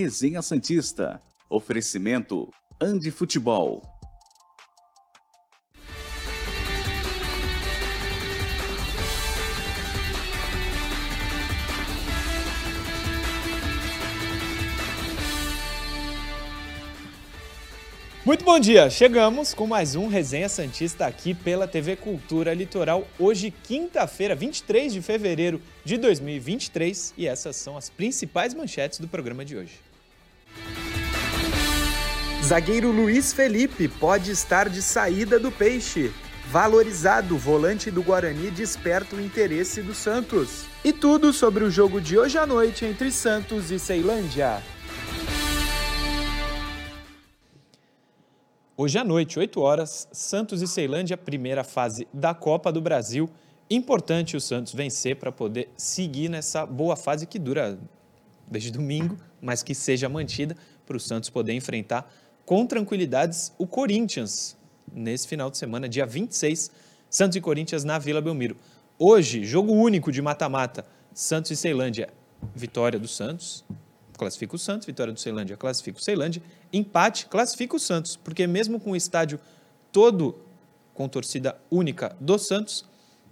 Resenha Santista. Oferecimento Andi Futebol. Muito bom dia! Chegamos com mais um Resenha Santista aqui pela TV Cultura Litoral. Hoje, quinta-feira, 23 de fevereiro de 2023, e essas são as principais manchetes do programa de hoje. Zagueiro Luiz Felipe pode estar de saída do Peixe. Valorizado, volante do Guarani desperta o interesse do Santos. E tudo sobre o jogo de hoje à noite entre Santos e Ceilândia. Hoje à noite, 8 horas, Santos e Ceilândia, primeira fase da Copa do Brasil. Importante o Santos vencer para poder seguir nessa boa fase que dura desde domingo, mas que seja mantida para o Santos poder enfrentar com tranquilidades o Corinthians nesse final de semana, dia 26, Santos e Corinthians na Vila Belmiro. Hoje, jogo único de mata-mata, Santos e Ceilândia, vitória do Santos, classifica o Santos, vitória do Ceilândia classifica o Ceilândia, empate classifica o Santos, porque mesmo com o estádio todo com torcida única do Santos,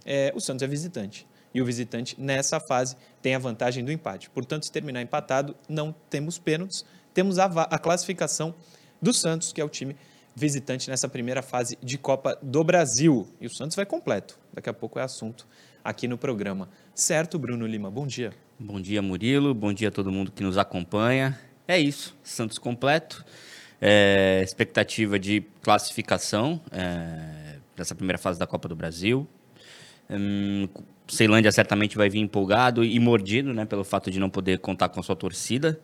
é, o Santos é visitante. E o visitante, nessa fase, tem a vantagem do empate. Portanto, se terminar empatado, não temos pênaltis, temos a, a classificação do Santos, que é o time visitante nessa primeira fase de Copa do Brasil. E o Santos vai completo. Daqui a pouco é assunto aqui no programa. Certo, Bruno Lima? Bom dia. Bom dia, Murilo. Bom dia a todo mundo que nos acompanha. É isso, Santos completo. É, expectativa de classificação é, dessa primeira fase da Copa do Brasil. Hum, Ceilândia certamente vai vir empolgado e mordido né, pelo fato de não poder contar com sua torcida.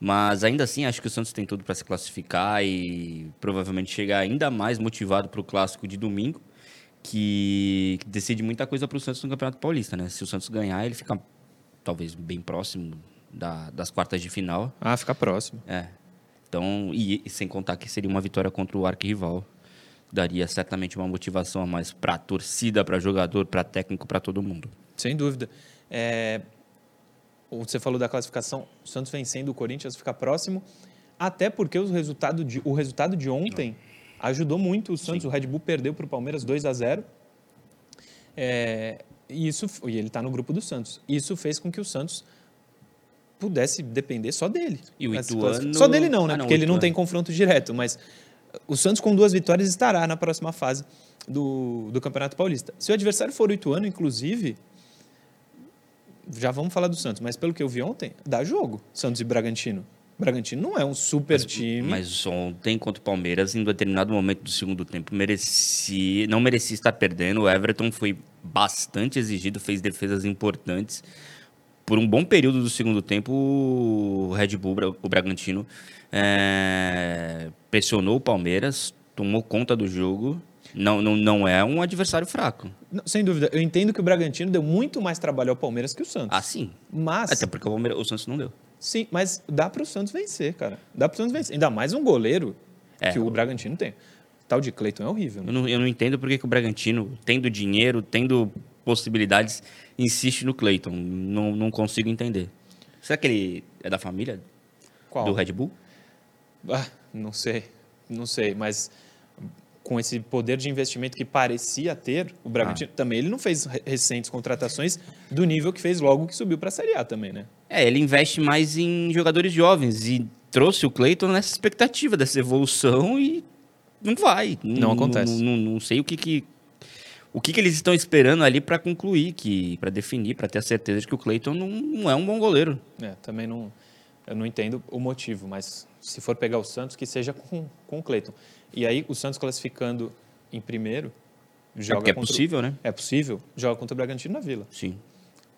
Mas ainda assim, acho que o Santos tem tudo para se classificar e provavelmente chegar ainda mais motivado para o clássico de domingo, que, decide muita coisa para o Santos no Campeonato Paulista. Né? Se o Santos ganhar, ele fica talvez bem próximo da, das quartas de final. Ah, fica próximo. É. Então, e, e sem contar que seria uma vitória contra o arquirrival. Daria certamente uma motivação a mais para a torcida, para jogador, para técnico, para todo mundo. Sem dúvida. É, você falou da classificação, o Santos vencendo o Corinthians fica próximo, até porque o resultado de, o resultado de ontem ajudou muito o Santos. Sim. O Red Bull perdeu para o Palmeiras 2 a 0 é, e isso, e ele está no grupo do Santos. Isso fez com que o Santos pudesse depender só dele. E o Ituano... Só dele não, né? Ah, não, Porque ele não tem confronto direto, mas o Santos com duas vitórias estará na próxima fase do, do Campeonato Paulista. Se o adversário for o Ituano, inclusive, já vamos falar do Santos, mas pelo que eu vi ontem, dá jogo, Santos e Bragantino. Bragantino não é um super mas, time. Mas ontem contra o Palmeiras, em determinado momento do segundo tempo, merecia, não merecia estar perdendo. O Everton foi bastante exigido, fez defesas importantes. Por um bom período do segundo tempo, o Red Bull, o Bragantino, é, pressionou o Palmeiras, tomou conta do jogo. Não, não, não é um adversário fraco. Não, sem dúvida. Eu entendo que o Bragantino deu muito mais trabalho ao Palmeiras que o Santos. Ah, sim. Mas. Até porque o, Palmeiras, o Santos não deu. Sim, mas dá para o Santos vencer, cara. Dá para o Santos vencer. Ainda mais um goleiro é, que o Bragantino tem. O tal de Cleiton é horrível. Né? Eu, não, eu não entendo porque que o Bragantino, tendo dinheiro, tendo possibilidades, insiste no Cleiton. Não, não consigo entender. Será que ele é da família? Qual? Do Red Bull? Ah, não sei. Não sei, mas com esse poder de investimento que parecia ter, o Bragantino ah. também ele não fez recentes contratações do nível que fez logo que subiu para a Série A também, né? É, ele investe mais em jogadores jovens e trouxe o Cleiton nessa expectativa dessa evolução e não vai. Não, não acontece. Não, não, não, sei o que, que o que, que eles estão esperando ali para concluir, que para definir, para ter a certeza de que o Cleiton não, não é um bom goleiro. É, também não eu não entendo o motivo, mas se for pegar o Santos, que seja com, com o Cleiton. E aí, o Santos classificando em primeiro, joga. É, é possível, né? É possível, joga contra o Bragantino na Vila. Sim.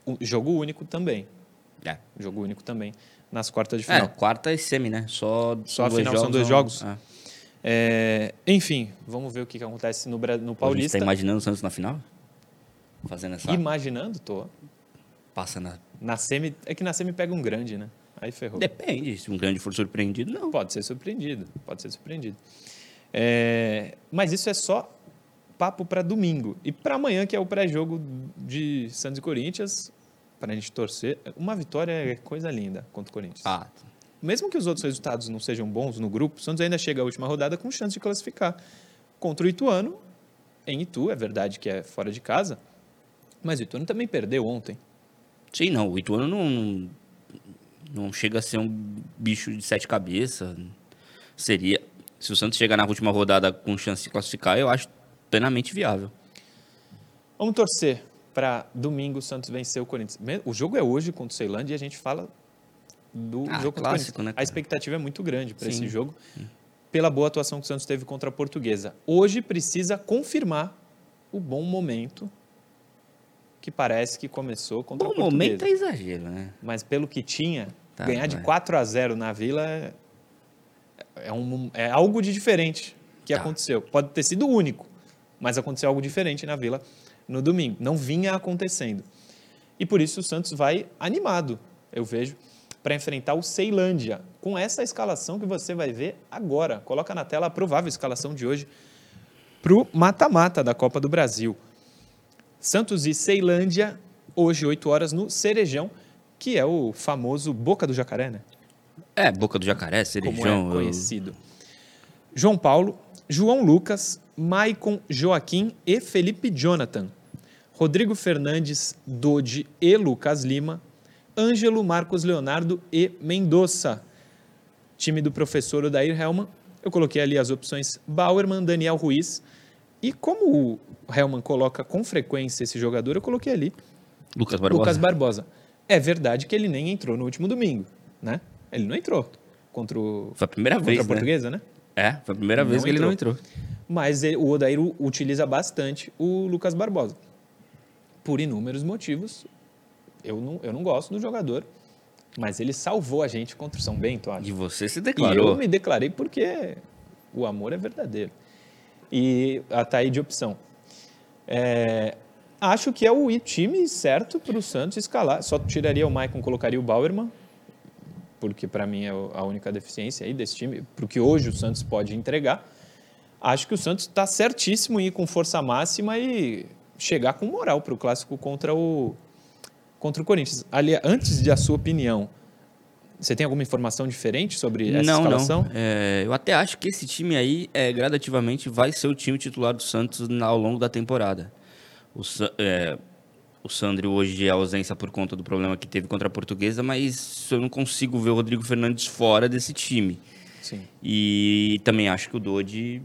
O jogo único também. É. Jogo único também. Nas quartas de final. É, quarta e semi, né? Só, Só a final são dois jogos. É. É, enfim, vamos ver o que, que acontece no, no Paulista. Você está imaginando o Santos na final? Fazendo essa. Imaginando, tô. Passa na. Na semi. É que na semi pega um grande, né? Aí ferrou. Depende. Se um grande for surpreendido, não. Pode ser surpreendido. Pode ser surpreendido. É, mas isso é só papo para domingo. E para amanhã, que é o pré-jogo de Santos e Corinthians, para a gente torcer. Uma vitória é coisa linda contra o Corinthians. Ah, mesmo que os outros resultados não sejam bons no grupo, o Santos ainda chega à última rodada com chance de classificar. Contra o Ituano, em Itu, é verdade que é fora de casa, mas o Ituano também perdeu ontem. Sim, não. O Ituano não, não chega a ser um bicho de sete cabeças. Seria. Se o Santos chegar na última rodada com chance de classificar, eu acho plenamente viável. Vamos torcer para domingo o Santos vencer o Corinthians. O jogo é hoje contra o Ceilândia e a gente fala do Ah, jogo clássico, né, A cara? expectativa é muito grande para esse Sim. jogo, pela boa atuação que o Santos teve contra a Portuguesa. Hoje precisa confirmar o bom momento que parece que começou contra Bom a Portuguesa. momento é exagero, né? Mas pelo que tinha, Tá, ganhar de vai. 4 a 0 na Vila é, um- é algo de diferente que Tá. aconteceu. Pode ter sido único, mas aconteceu algo diferente na Vila no domingo. Não vinha acontecendo. E por isso o Santos vai animado, eu vejo, para enfrentar o Ceilândia, com essa escalação que você vai ver agora. Coloca na tela a provável escalação de hoje para o mata-mata da Copa do Brasil. Santos e Ceilândia, hoje, 8 horas, no Cerejão, que é o famoso Boca do Jacaré, né? É, Boca do Jacaré, Cerejão. é eu- conhecido. João Paulo, João Lucas, Maicon Joaquim e Felipe Jonathan. Rodrigo Fernandes, Dodi e Lucas Lima. Ângelo, Marcos Leonardo e Mendonça. Time do professor Odair Helman. Eu coloquei ali as opções Bauerman, Daniel Ruiz. E como o Helman coloca com frequência esse jogador, eu coloquei ali Lucas Barbosa. Lucas Barbosa. É verdade que ele nem entrou no último domingo, né? Ele não entrou contra, o, Foi a primeira contra vez, a né? portuguesa, né? É, foi a primeira vez Não que ele não entrou. entrou. Mas ele- o Odair utiliza bastante o Lucas Barbosa. Por inúmeros motivos. Eu não, eu não gosto do jogador, mas ele salvou a gente contra o São Bento, acho. E você se E eu declarou. me declarei porque o amor é verdadeiro. E ah, tá aí de opção. É, acho que é o time certo para o Santos escalar. Só tiraria o Maicon, colocaria o Bauerman, porque para mim é a única deficiência aí desse time, para o que hoje o Santos pode entregar. Acho que o Santos está certíssimo em ir com força máxima e chegar com moral para o clássico contra o contra o Corinthians. Ali, antes de a sua opinião, você tem alguma informação diferente sobre essa não, escalação? não. É, eu até acho que esse time aí, é, gradativamente, vai ser o time titular do Santos na- ao longo da temporada. O, é, o Sandro hoje é ausência por conta do problema que teve contra a Portuguesa, mas eu não consigo ver o Rodrigo Fernandes fora desse time. Sim. E também acho que o Dodi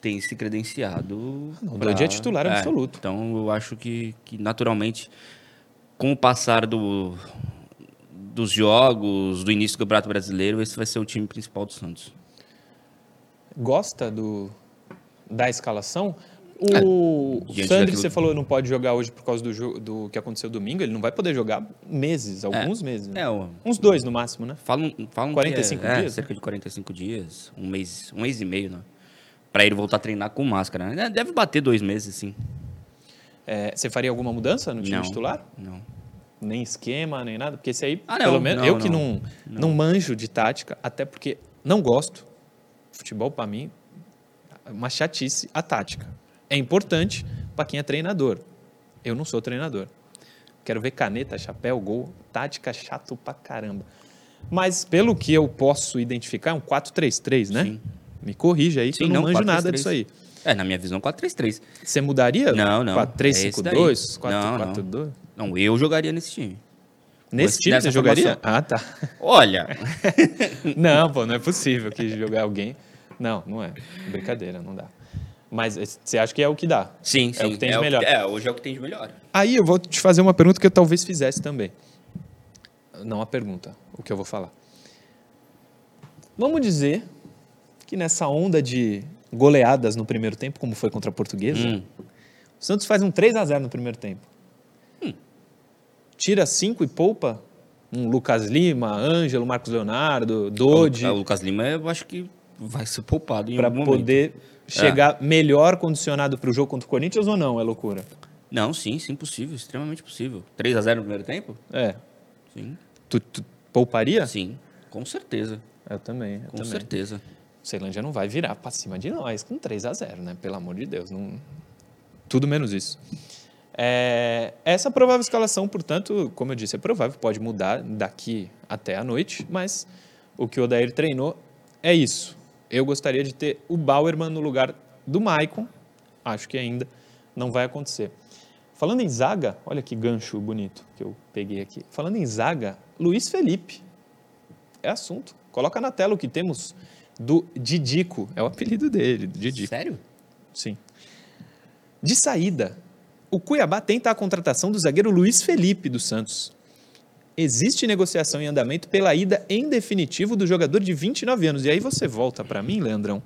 tem se credenciado. o Dodi é titular absoluto. Então eu acho que, que naturalmente, com o passar do, dos jogos, do início do Campeonato Brasileiro, esse vai ser o time principal do Santos. Gosta do, da escalação? O É, Sandri, daquilo- você falou, não pode jogar hoje por causa do, do que aconteceu domingo. Ele não vai poder jogar meses, alguns meses. né? É, o- Uns dois no máximo, né? falam, falam 45 que é, é, dias, cerca de 45 dias, um mês, um mês e meio, né? Pra ele voltar a treinar com máscara. Né? Deve bater dois meses, sim. É, você faria alguma mudança no time Não. titular? Não. Nem esquema, nem nada? Porque esse aí, Ah, não, pelo menos, não, eu que não. não, não. manjo de tática, até porque não gosto. Futebol, para mim, é uma chatice a tática. É importante para quem é treinador. Eu não sou treinador. Quero ver caneta, chapéu, gol. Tática chato pra caramba. Mas pelo que eu posso identificar, é um 4-3-3, né? Sim. Me corrija aí, que Sim, eu não, não, manjo 4-3-3. nada disso aí. É, na minha visão, 4-3-3. Você mudaria? Não, não. 4-3-5-2? É esse daí. Não, não. 4-4-2? Não, eu jogaria nesse time. Nesse Esse- time você jogaria? formação. Ah, tá. Olha, Não, pô, não é possível que jogar alguém. Não, não é. Brincadeira, não dá. Mas você acha que é o que dá? sim, sim. É o que tem de melhor. é, hoje é o que tem de melhor. Aí eu vou te fazer uma pergunta que eu talvez fizesse também. Não a pergunta, o que eu vou falar. Vamos dizer que nessa onda de goleadas no primeiro tempo, como foi contra a Portuguesa, Hum. o Santos faz um 3 a 0 no primeiro tempo. Tira cinco e poupa um Lucas Lima, Ângelo, Marcos Leonardo, Dodi. O, o Lucas Lima, eu acho que vai ser poupado em para algum momento. Chegar melhor condicionado para o jogo contra o Corinthians ou não? É loucura? Não, sim, sim, possível, extremamente possível. 3 a 0 no primeiro tempo? É. Sim. Tu, tu pouparia? Sim, com certeza. Eu também. Eu Com também. certeza. O Ceilândia não vai virar para cima de nós com 3 a 0 né? Pelo amor de Deus. Não... Tudo menos isso. É, essa provável escalação, portanto, como eu disse, é provável, pode mudar daqui até a noite, mas o que o Odair treinou, é isso. Eu gostaria de ter o Bauerman no lugar do Maicon. Acho que ainda não vai acontecer. Falando em zaga, olha que gancho bonito que eu peguei aqui. Falando em zaga, Luiz Felipe. É assunto. Coloca na tela o que temos do Didico. É o apelido dele, Didico. Sério? Sim. De saída, o Cuiabá tenta a contratação do zagueiro Luiz Felipe dos Santos. Existe negociação em andamento pela ida em definitivo do jogador de 29 anos. E aí você volta para mim, Leandrão.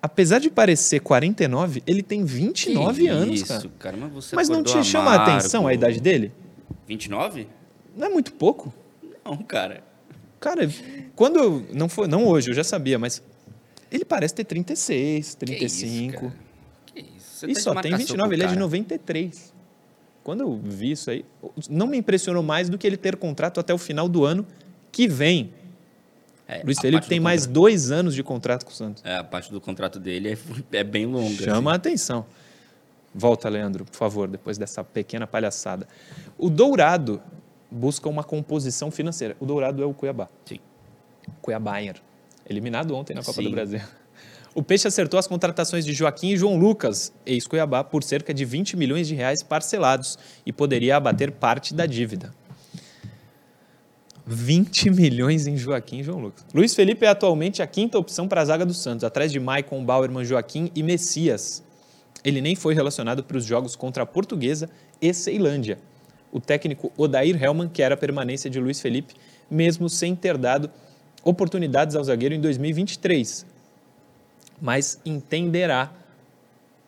Apesar de parecer 49, ele tem 29 Que anos, isso, cara. cara. Mas, você Mas não te chama a atenção a idade dele? 29? Não é muito pouco? Não, cara. Cara, quando eu, não foi, não hoje, eu já sabia, mas ele parece ter 36, Que 35. isso, cara? Que isso? Você E tá só tem marcação 29, com o ele é de cara. 93. Quando eu vi isso aí, não me impressionou mais do que ele ter contrato até o final do ano que vem. É, Luiz a Felipe tem mais contrato- dois anos de contrato com o Santos. É, a parte do contrato dele é, é bem longa. Chama a assim. atenção. Volta, Leandro, por favor, depois dessa pequena palhaçada. O Dourado busca uma composição financeira. O Dourado é o Cuiabá. Sim. Cuiabáer. Eliminado ontem na Copa Sim. do Brasil. O Peixe acertou as contratações de Joaquim e João Lucas, ex-Cuiabá, por cerca de 20 milhões de reais parcelados e poderia abater parte da dívida. 20 milhões em Joaquim e João Lucas. Luiz Felipe é atualmente a quinta opção para a zaga do Santos, atrás de Maicon, Bauerman, Joaquim e Messias. Ele nem foi relacionado para os jogos contra a Portuguesa e Ceilândia. O técnico Odair Hellman quer a permanência de Luiz Felipe, mesmo sem ter dado oportunidades ao zagueiro em 2023. Mas entenderá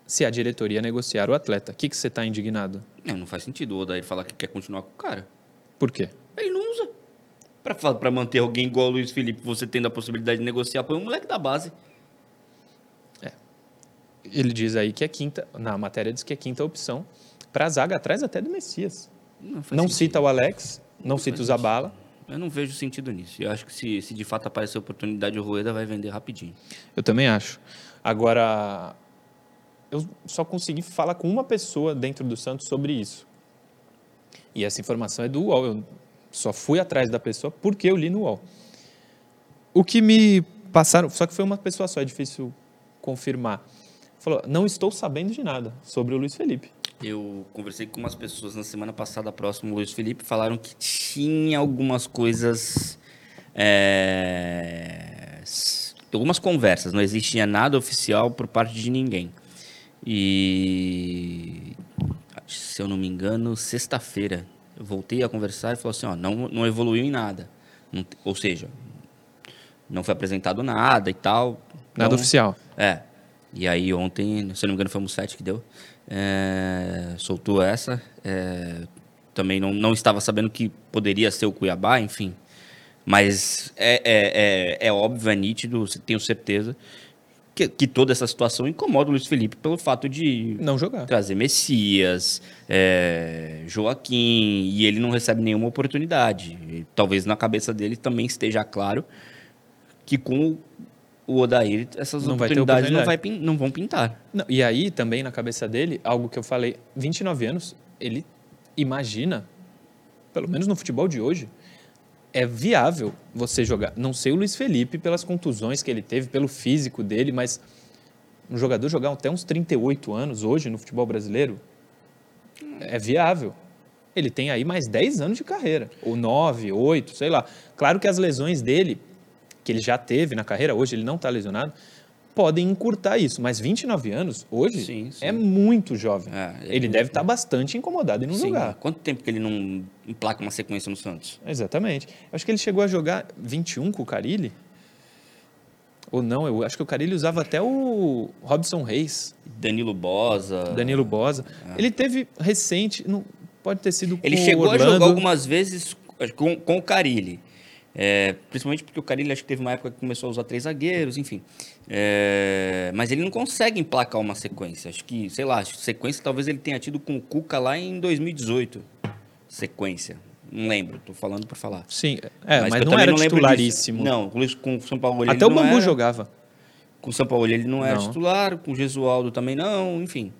se a diretoria negociar o atleta. O que, que você está indignado? Não, não faz sentido o Odair falar que quer continuar com o cara. Por quê? Ele não usa. Pra manter alguém igual o Luiz Felipe, você tendo a possibilidade de negociar, põe um moleque da base. Ele diz aí que é quinta, na matéria diz que é quinta opção para a zaga, atrás até do Messias. Não, Não sentido. cita o Alex, não cita o Zabala. Eu não vejo sentido nisso. Eu acho que se, se de fato aparecer oportunidade, o Rueda vai vender rapidinho. Eu também acho. Agora, eu só consegui falar com uma pessoa dentro do Santos sobre isso. E essa informação é do UOL. Eu só fui atrás da pessoa porque eu li no UOL. O que me passaram, só que foi uma pessoa só, é difícil confirmar. Falou: não estou sabendo de nada sobre o Luiz Felipe. Eu conversei com umas pessoas na semana passada próximo Luiz Felipe, falaram que tinha algumas coisas. é, algumas conversas, não existia nada oficial por parte de ninguém. E. Se eu não me engano, sexta-feira, eu voltei a conversar e falou assim: ó, não, não evoluiu em nada. Não ou seja, não foi apresentado nada e tal. Nada Então, oficial. é. E aí ontem, se eu não me engano, foi o Musset que deu. É, soltou essa. é, também não, não estava sabendo que poderia ser o Cuiabá, enfim. Mas é, é, é, é óbvio, é nítido, tenho certeza, que, que toda essa situação incomoda o Luiz Felipe pelo fato de Não jogar. trazer Messias, é, Joaquim, e ele não recebe nenhuma oportunidade. E talvez na cabeça dele também esteja claro que com o Odair essas Não vai oportunidades não, oportunidade. vai pin- não vão pintar. Não, e aí também na cabeça dele, algo que eu falei, 29 anos, ele imagina, pelo menos no futebol de hoje, é viável você jogar. Não sei o Luiz Felipe pelas contusões que ele teve, pelo físico dele, mas um jogador jogar até uns 38 anos hoje no futebol brasileiro é viável. Ele tem aí mais 10 anos de carreira, ou 9, 8, sei lá. Claro que as lesões dele, que ele já teve na carreira, hoje ele não está lesionado, podem encurtar isso, mas 29 anos, hoje, Sim, sim. é muito jovem. É, é ele deve estar bastante incomodado em não Sim, jogar. Quanto tempo que ele não emplaca uma sequência no Santos? Exatamente. Acho que ele chegou a jogar 21 com o Carilli. Ou não, eu acho que o Carilli usava até o Robson Reis, Danilo Bosa. Danilo Bosa. Ele teve recente, não pode ter sido com. Ele chegou a jogar algumas vezes com, com o Carilli. É, principalmente porque o Carilli acho que teve uma época que começou a usar três zagueiros, enfim. É, mas ele não consegue emplacar uma sequência. Acho que, sei lá, sequência talvez ele tenha tido com o Cuca lá em 2018. Sequência. Não lembro, tô falando por falar. Sim, é, mas, eu não também era lembro disso. titularíssimo. Não, com o- com o São Paulo ele Até o não Bambu era. jogava. Com o São Paulo ele não era Não. titular, com o Gesualdo também não, enfim.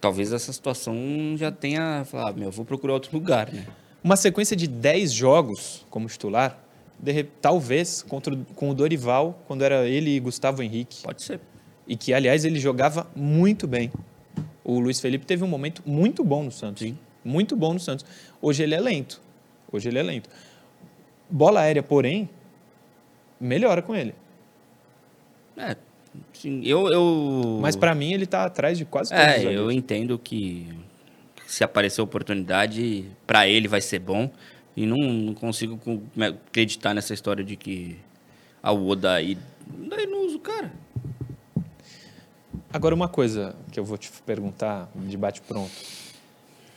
Talvez essa situação já tenha falado, meu, vou procurar outro lugar, né? Uma sequência de 10 jogos como titular de, talvez contra, com o Dorival, quando era ele e Gustavo Henrique. Pode ser. E que, aliás, ele jogava muito bem. O Luiz Felipe teve um momento muito bom no Santos. Sim. Muito bom no Santos. Hoje ele é lento. Hoje ele é lento. Bola aérea, porém, melhora com ele. É, sim, eu, eu... Mas para mim ele tá atrás de quase todos É, eu entendo que se aparecer oportunidade, para ele vai ser bom. E não, não consigo acreditar nessa história de que a Oda aí. Daí não usa o cara. Agora uma coisa que eu vou te perguntar, de bate pronto.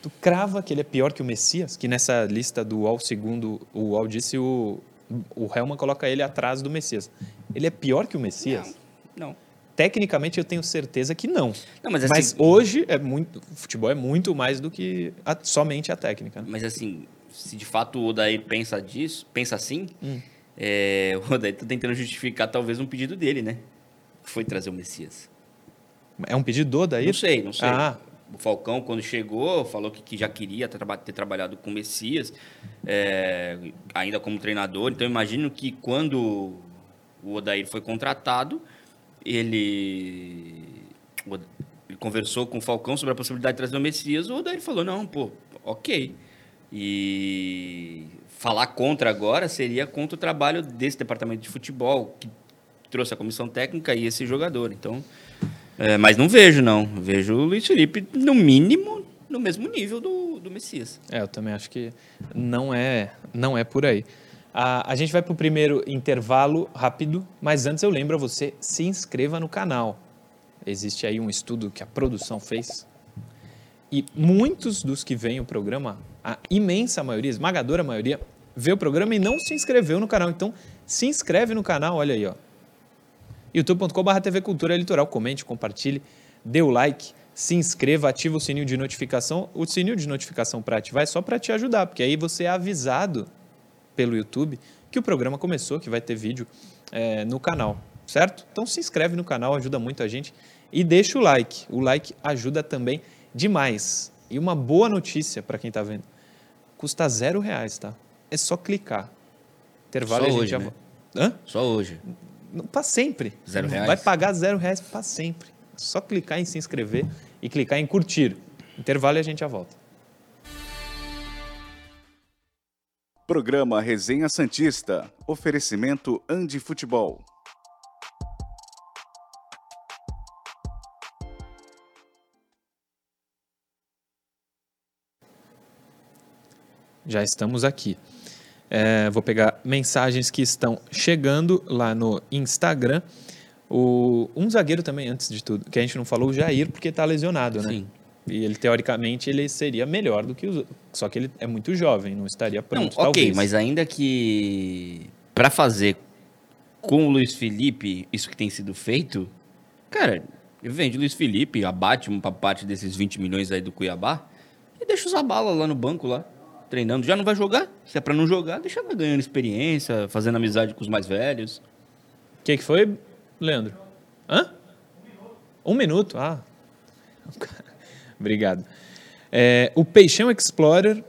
Tu crava que ele é pior que o Messias? Que nessa lista do UOL, segundo o UOL disse, o, o Helman coloca ele atrás do Messias. Ele é pior que o Messias? Não. Tecnicamente eu tenho certeza que não. Não, mas assim- Mas hoje é muito, o futebol é muito mais do que a- somente a técnica. né? Mas assim, se de fato o Odair pensa disso, pensa assim, Hum. é, o Odair tá tentando justificar talvez um pedido dele, né? Foi trazer o Messias. É um pedido do daí? Não sei, não sei. Ah, O Falcão, quando chegou, falou que, que já queria traba- ter trabalhado com o Messias, é, ainda como treinador. Então, imagino que quando o Odair foi contratado, ele, ele conversou com o Falcão sobre a possibilidade de trazer o Messias. O Odair falou: não, pô, ok. E falar contra agora seria contra o trabalho desse departamento de futebol, que trouxe a comissão técnica e esse jogador. Então. É, mas não vejo, não. Vejo o Luiz Felipe, no mínimo, no mesmo nível do, do Messias. É, eu também acho que não é, não é por aí. A, a gente vai para o primeiro intervalo rápido, mas antes eu lembro a você, se inscreva no canal. Existe aí um estudo que a produção fez. E muitos dos que veem o programa, a imensa maioria, esmagadora maioria, vê o programa e não se inscreveu no canal. Então, se inscreve no canal, olha aí, ó youtube.com.br TV Cultura Litoral. Comente, compartilhe, dê o like, se inscreva, ativa o sininho de notificação. O sininho de notificação para ativar é só para te ajudar, porque aí você é avisado pelo YouTube que o programa começou, que vai ter vídeo é, no canal, certo? Então se inscreve no canal, ajuda muito a gente e deixa o like. O like ajuda também demais. E uma boa notícia para quem está vendo: custa zero reais, tá? É só clicar. Intervalo Só e a gente hoje, já né? Hã? Só hoje. Para sempre. Zero reais? Vai pagar zero reais para sempre. É Só clicar em se inscrever e clicar em curtir. Intervalo e a gente já volta. Programa Resenha Santista. Oferecimento Andi Futebol. Já estamos aqui. É, vou pegar mensagens que estão chegando lá no Instagram. O, um zagueiro também, antes de tudo, que a gente não falou, o Jair, porque está lesionado, né? Sim. E ele, teoricamente, ele seria melhor do que os outros. Só que ele é muito jovem, não estaria Não, pronto, ok, talvez. mas ainda que para fazer com o Luiz Felipe isso que tem sido feito, cara, vende Luiz Felipe, abate uma parte desses 20 milhões aí do Cuiabá e deixa usar bala lá no banco lá, treinando. Já não vai jogar? Se é para não jogar, deixa ela ganhando experiência, fazendo amizade com os mais velhos. O que, que foi, Leandro? Hã? Um minuto? Ah. Obrigado. É, o Peixão Explorer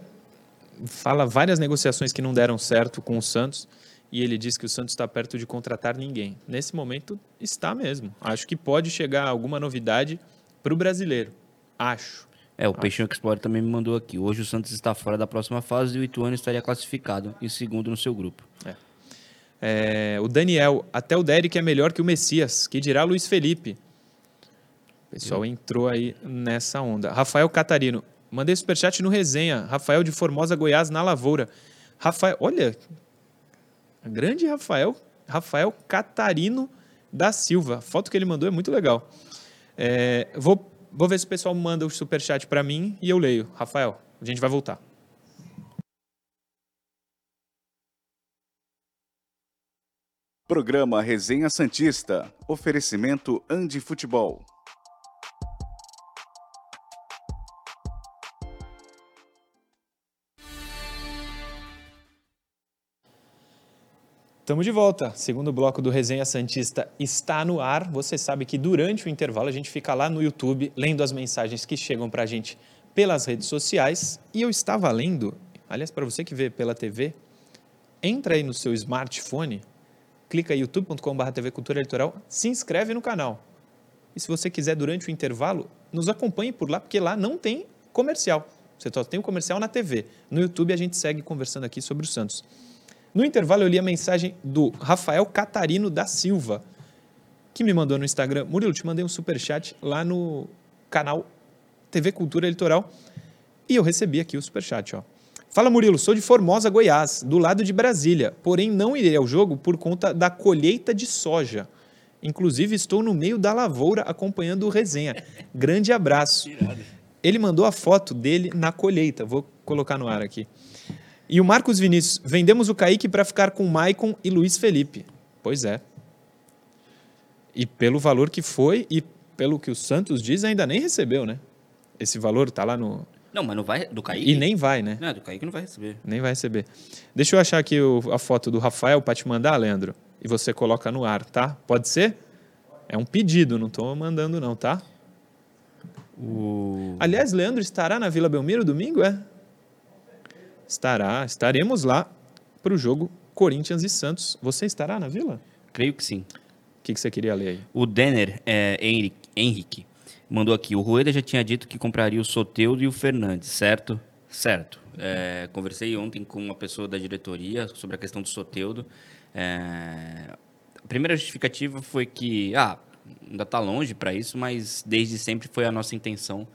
fala várias negociações que não deram certo com o Santos e ele diz que o Santos está perto de contratar ninguém. Nesse momento, está mesmo. Acho que pode chegar alguma novidade para o brasileiro. Acho. É, o Peixinho Explorer também me mandou aqui. Hoje o Santos está fora da próxima fase e o Ituano estaria classificado em segundo no seu grupo. É, o Daniel, até o Derek é melhor que o Messias, que dirá Luiz Felipe. O pessoal entrou aí nessa onda. Rafael Catarino, mandei superchat no resenha. Rafael de Formosa, Goiás, na Lavoura. Rafael, olha, grande Rafael, Rafael Catarino da Silva. A foto que ele mandou é muito legal. É, vou, vou ver se o pessoal manda o superchat para mim e eu leio. Rafael, a gente vai voltar. Programa Resenha Santista. Oferecimento Andi Futebol. Estamos de volta. Segundo bloco do Resenha Santista está no ar. Você sabe que durante o intervalo a gente fica lá no YouTube lendo as mensagens que chegam para a gente pelas redes sociais. E eu estava lendo, aliás, para você que vê pela TV, entra aí no seu smartphone, clica youtube.com.br TV Cultura se inscreve no canal. E se você quiser, durante o intervalo, nos acompanhe por lá, porque lá não tem comercial. Você só tem o comercial na TV. No YouTube a gente segue conversando aqui sobre o Santos. No intervalo eu li a mensagem do Rafael Catarino da Silva, que me mandou no Instagram. Murilo, te mandei um super chat lá no canal TV Cultura Eleitoral e eu recebi aqui o super chat, ó. Fala Murilo, sou de Formosa, Goiás, do lado de Brasília, porém não irei ao jogo por conta da colheita de soja. Inclusive estou no meio da lavoura acompanhando o resenha. Grande abraço. Ele mandou a foto dele na colheita. Vou colocar no ar aqui. E o Marcos Vinícius, vendemos o Kaique para ficar com Maicon e Luiz Felipe. Pois é. E pelo valor que foi e pelo que o Santos diz, ainda nem recebeu, né? Esse valor está lá no. Não, mas não vai. Do Kaique? E nem vai, né? Não, do Kaique não vai receber. Nem vai receber. Deixa eu achar aqui o- a foto do Rafael para te mandar, Leandro. E você coloca no ar, tá? Pode ser? É um pedido, não estou mandando, não, tá? O... Aliás, Leandro estará na Vila Belmiro domingo, é? Estará. Estaremos lá para o jogo Corinthians e Santos. Você estará na Vila? Creio que sim. O que, que você queria ler aí? O Denner é, Henrique, Henrique mandou aqui. O Rueda já tinha dito que compraria o Soteudo e o Fernandes, certo? Certo. É, conversei ontem com uma pessoa da diretoria sobre a questão do Soteudo. É, a primeira justificativa foi que, ah, ainda está longe para isso, mas desde sempre foi a nossa intenção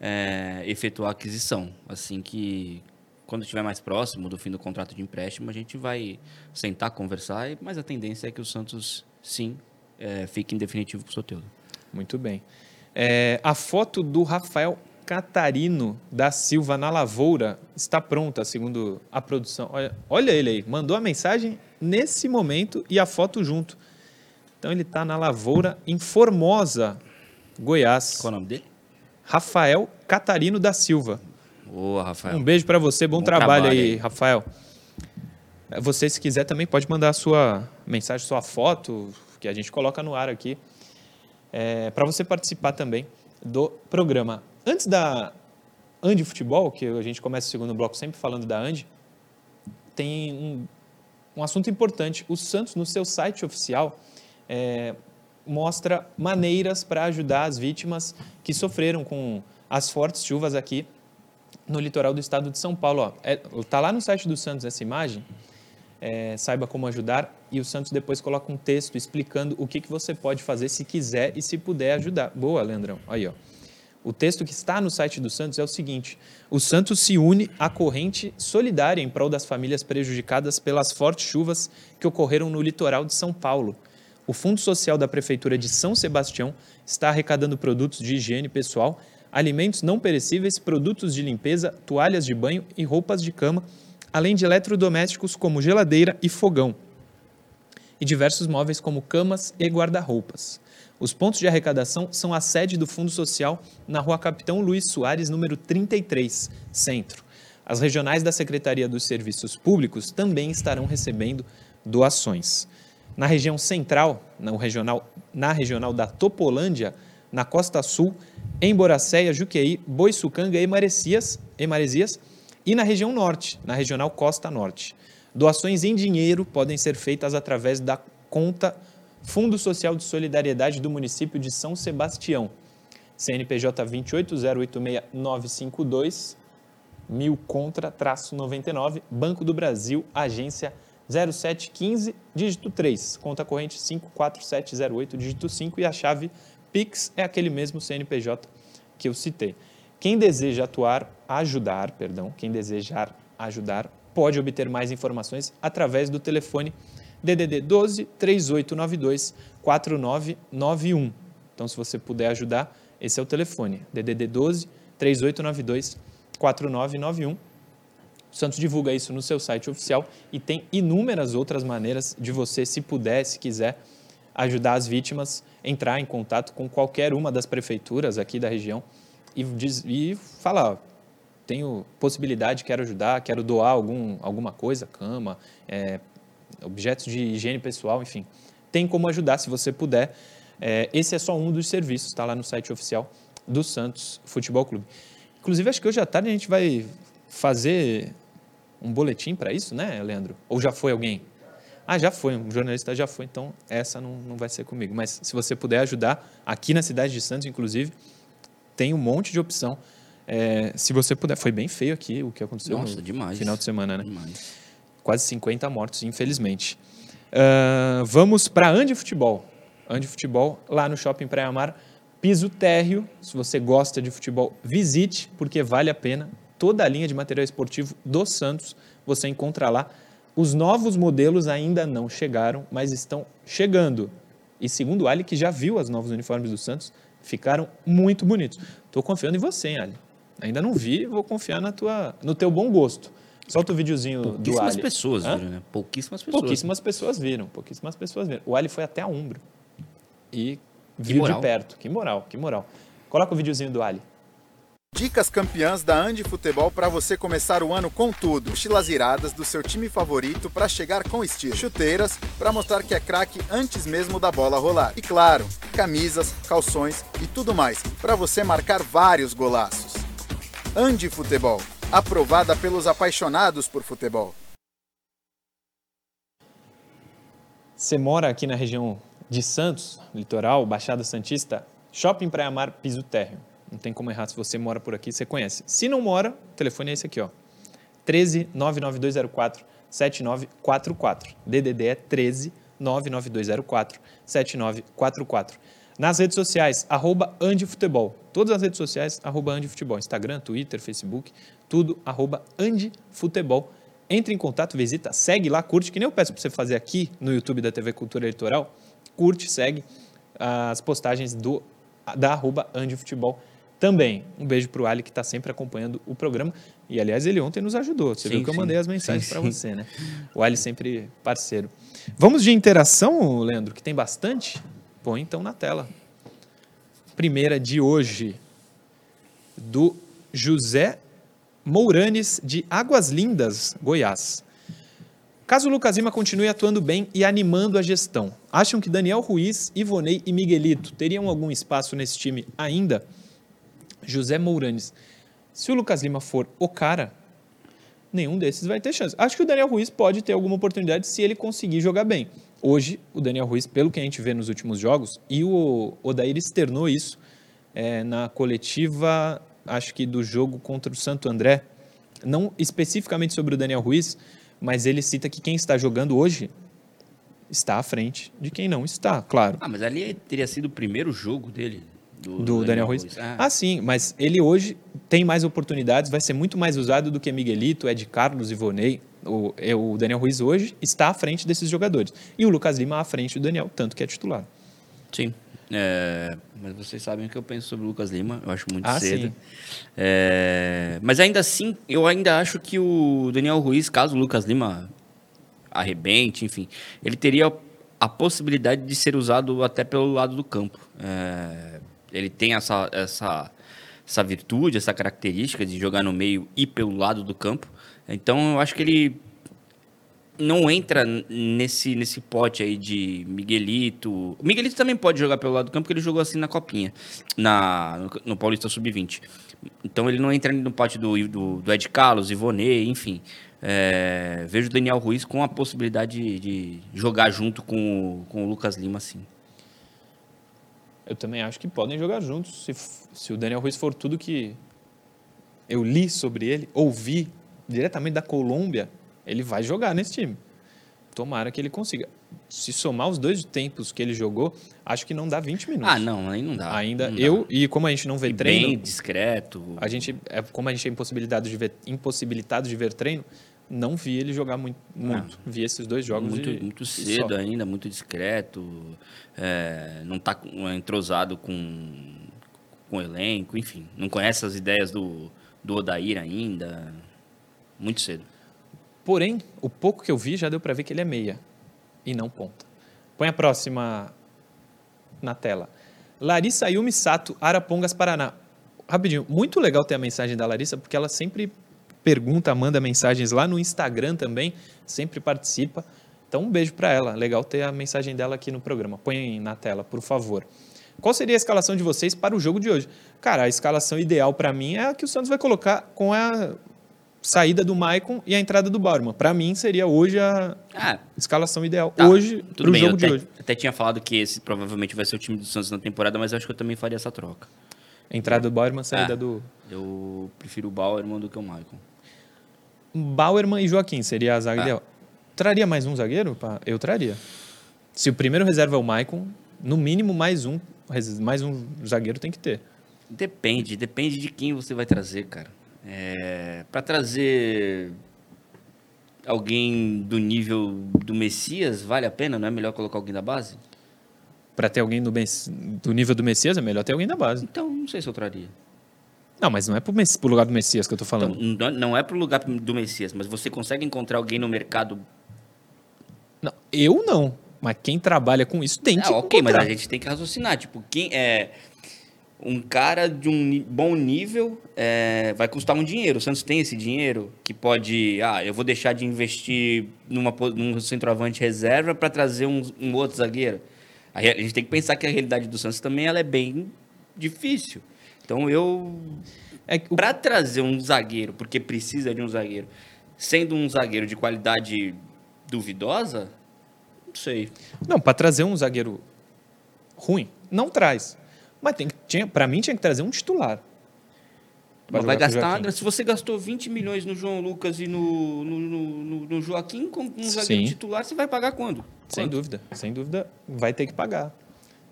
é, efetuar a aquisição. Assim que, quando estiver mais próximo do fim do contrato de empréstimo, a gente vai sentar, conversar, mas a tendência é que o Santos, sim, é, fique em definitivo com o Soteldo. Muito bem. É, a foto do Rafael Catarino da Silva na lavoura está pronta, segundo a produção. Olha, olha ele aí, mandou a mensagem nesse momento e a foto junto. Então ele está na lavoura em Formosa, Goiás. Qual é o nome dele? Rafael Catarino da Silva. Boa, Rafael. Um beijo para você, bom, Bom trabalho, trabalho aí. Rafael. É, Você, se quiser, também pode mandar a sua mensagem, sua foto, que a gente coloca no ar aqui, para você participar também do programa. Antes da Andi Futebol, que a gente começa o segundo bloco sempre falando da Andi, tem um, um assunto importante. O Santos, no seu site oficial, é, mostra maneiras para ajudar as vítimas que sofreram com as fortes chuvas aqui no litoral do estado de São Paulo. Ó. É, tá lá no site do Santos essa imagem. É, saiba como ajudar e o Santos depois coloca um texto explicando o que, que você pode fazer se quiser e se puder ajudar. Boa, Leandrão. Aí, ó. O texto que está no site do Santos é o seguinte: o Santos se une à corrente solidária em prol das famílias prejudicadas pelas fortes chuvas que ocorreram no litoral de São Paulo. O Fundo Social da Prefeitura de São Sebastião está arrecadando produtos de higiene pessoal, alimentos não perecíveis, produtos de limpeza, toalhas de banho e roupas de cama, além de eletrodomésticos como geladeira e fogão e diversos móveis como camas e guarda-roupas. Os pontos de arrecadação são a sede do Fundo Social na Rua Capitão Luiz Soares, número 33, Centro. As regionais da Secretaria dos Serviços Públicos também estarão recebendo doações. Na região central, na regional, na regional da Topolândia, na Costa Sul, em Boracéia, Juqueí, Boiçucanga e Maresias, e Maresias, e na região norte, na regional Costa Norte. Doações em dinheiro podem ser feitas através da conta Fundo Social de Solidariedade do município de São Sebastião, CNPJ 28086-952, mil contra, traço 99, Banco do Brasil, agência 0715, dígito 3, conta corrente 54708, dígito 5 e a chave Pix é aquele mesmo CNPJ que eu citei. Quem deseja atuar, ajudar, perdão, quem desejar ajudar, pode obter mais informações através do telefone DDD 12 3892 4991. Então, se você puder ajudar, esse é o telefone, DDD 12 3892 4991. O Santos divulga isso no seu site oficial e tem inúmeras outras maneiras de você, se puder, se quiser, ajudar as vítimas, entrar em contato com qualquer uma das prefeituras aqui da região e, diz, e falar, tenho possibilidade, quero ajudar, quero doar algum, alguma coisa, cama, é, objetos de higiene pessoal, enfim. Tem como ajudar se você puder. É, esse é só um dos serviços, está lá no site oficial do Santos Futebol Clube. Inclusive, acho que hoje à tarde a gente vai fazer um boletim para isso, né, Leandro? Ou já foi alguém? Ah, já foi, um jornalista já foi, então essa não, não vai ser comigo. Mas se você puder ajudar, aqui na cidade de Santos, inclusive, tem um monte de opção. É, se você puder, foi bem feio aqui o que aconteceu Nossa, no demais. final de semana, né? Demais. Quase 50 mortos, infelizmente. Ah, vamos para Andi Futebol. Andi Futebol, lá no Shopping Praia Mar, piso térreo. Se você gosta de futebol, visite, porque vale a pena. Toda a linha de material esportivo do Santos você encontra lá. Os novos modelos ainda não chegaram, mas estão chegando. E segundo o Ali, que já viu os novos uniformes do Santos, ficaram muito bonitos. Estou confiando em você, hein, Ali. Ainda não vi, vou confiar na tua, no teu bom gosto. Solta o videozinho do Pouquíssimas Ali. pessoas Hã? viram, né? Pouquíssimas pessoas. Pouquíssimas pessoas viram, pouquíssimas pessoas viram. O Ali foi até a Umbro e viu moral. de perto. Que moral, que moral. Coloca o videozinho do Ali. Dicas campeãs da Andi Futebol para você começar o ano com tudo. Mochilas iradas do seu time favorito para chegar com estilo. Chuteiras para mostrar que é craque antes mesmo da bola rolar. E claro, camisas, calções e tudo mais para você marcar vários golaços. Andi Futebol, aprovada pelos apaixonados por futebol. Você mora aqui na região de Santos, litoral, Baixada Santista, Shopping Praia Mar, piso térreo. Não tem como errar, se você mora por aqui, você conhece. Se não mora, o telefone é esse aqui, ó. 13 99204 7944. DDD é 13 99204 7944. Nas redes sociais, arroba Andifutebol. Todas as redes sociais, arroba Andifutebol. Instagram, Twitter, Facebook, tudo, arroba Andifutebol. Entre em contato, visita, segue lá, curte, que nem eu peço para você fazer aqui no YouTube da TV Cultura Eleitoral. Curte, segue as postagens do, da arroba Andifutebol também. Um beijo para o Ali, que está sempre acompanhando o programa. E, aliás, ele ontem nos ajudou. Você Sim, viu que eu sim. mandei as mensagens para você, né? O Ali sempre parceiro. Vamos de interação, Leandro, que tem bastante? Põe então na tela. Primeira de hoje, do José Mouranes, de Águas Lindas, Goiás. Caso o Lucas Lima continue atuando bem e animando a gestão, acham que Daniel Ruiz, Ivonei e Miguelito teriam algum espaço nesse time ainda? José Mouranes. Se o Lucas Lima for o cara, nenhum desses vai ter chance. Acho que o Daniel Ruiz pode ter alguma oportunidade se ele conseguir jogar bem. Hoje, o Daniel Ruiz, pelo que a gente vê nos últimos jogos, e o Odair externou isso é, na coletiva, acho que do jogo contra o Santo André, não especificamente sobre o Daniel Ruiz, mas ele cita que quem está jogando hoje está à frente de quem não está, claro. Ah, mas ali teria sido o primeiro jogo dele. Do, do Daniel Ruiz. Ah, Ah, sim, mas ele hoje tem mais oportunidades, vai ser muito mais usado do que Miguelito, Ed Carlos, Ivonei. O, é, o Daniel Ruiz hoje está à frente desses jogadores. E o Lucas Lima à frente do Daniel, tanto que é titular. Sim. É, mas vocês sabem o que eu penso sobre o Lucas Lima. Eu acho muito Ah, cedo. É, mas ainda assim, eu ainda acho que o Daniel Ruiz, caso o Lucas Lima arrebente, enfim, ele teria a possibilidade de ser usado até pelo lado do campo. É, ele tem essa, essa, essa virtude, essa característica de jogar no meio e pelo lado do campo. Então eu acho que ele não entra nesse, nesse pote aí de Miguelito. O Miguelito também pode jogar pelo lado do campo, porque ele jogou assim na Copinha, na, no, no Paulista Sub-20. Então ele não entra no pote do, do, do Ed Carlos, Ivonei, enfim. É, vejo o Daniel Ruiz com a possibilidade de, de jogar junto com, com o Lucas Lima, sim. Eu também acho que podem jogar juntos. Se, se o Daniel Ruiz for tudo que eu li sobre ele, ouvi diretamente da Colômbia, ele vai jogar nesse time. Tomara que ele consiga. Se somar os dois tempos que ele jogou, acho que não dá 20 minutos. Ah, não, aí não dá. Ainda não dá. eu, e como a gente não vê E treino, bem discreto. a gente, é, como a gente é impossibilitado de ver, impossibilitado de ver treino, não vi ele jogar muito. muito. Vi esses dois jogos muito, e- muito cedo ainda, muito discreto, é, não está entrosado com, com o elenco, enfim, não conhece as ideias do, do Odair ainda, muito cedo. Porém, o pouco que eu vi já deu para ver que ele é meia e não ponta. Põe a próxima na tela. Larissa Yumi Sato, Arapongas, Paraná. Rapidinho, muito legal ter a mensagem da Larissa, porque ela sempre pergunta, manda mensagens lá no Instagram também, sempre participa. Então, um beijo para ela. Legal ter a mensagem dela aqui no programa. Põe na tela, por favor. Qual seria a escalação de vocês para o jogo de hoje? Cara, a escalação ideal para mim é a que o Santos vai colocar com a saída do Maicon e a entrada do Bauerman. Para mim, seria hoje a Ah, escalação ideal. tá, hoje, pro bem. jogo eu de até, hoje. até tinha falado que esse provavelmente vai ser o time do Santos na temporada, mas acho que eu também faria essa troca. Entrada do Bauerman, saída Ah. do Eu prefiro o Bauerman do que o Maicon. Bauerman e Joaquim. Seria a zaga Ah. ideal. Traria mais um zagueiro? Eu traria. Se o primeiro reserva é o Maicon, no mínimo mais um, mais um zagueiro tem que ter. Depende, depende de quem você vai trazer, cara. É, para trazer alguém do nível do Messias, vale a pena? Não é melhor colocar alguém da base? Para ter alguém do, do nível do Messias, é melhor ter alguém da base. Então, não sei se eu traria. Não, mas não é pro, Mess- pro lugar do Messias que eu tô Então, falando. não- não é pro lugar do Messias, mas você consegue encontrar alguém no mercado. Não, eu não. Mas quem trabalha com isso tem que Ah, ok, mas encontrar. a gente tem que raciocinar. Tipo, quem é um cara de um bom nível é, vai custar um dinheiro. O Santos tem esse dinheiro que pode. Ah, eu vou deixar de investir numa, num centroavante reserva para trazer um, um outro zagueiro. A gente tem que pensar que a realidade do Santos também ela é bem difícil. Então eu. É o- Para trazer um zagueiro, porque precisa de um zagueiro, sendo um zagueiro de qualidade duvidosa, não sei. Não, para trazer um zagueiro ruim, não traz. Mas tem que, pra mim tinha que trazer um titular. Mas vai gastar. Se você gastou 20 milhões no João Lucas e no, no, no, no- Joaquim, com um zagueiro Sim. titular, você vai pagar quando? Sem Quando? dúvida, sem dúvida, vai ter que pagar.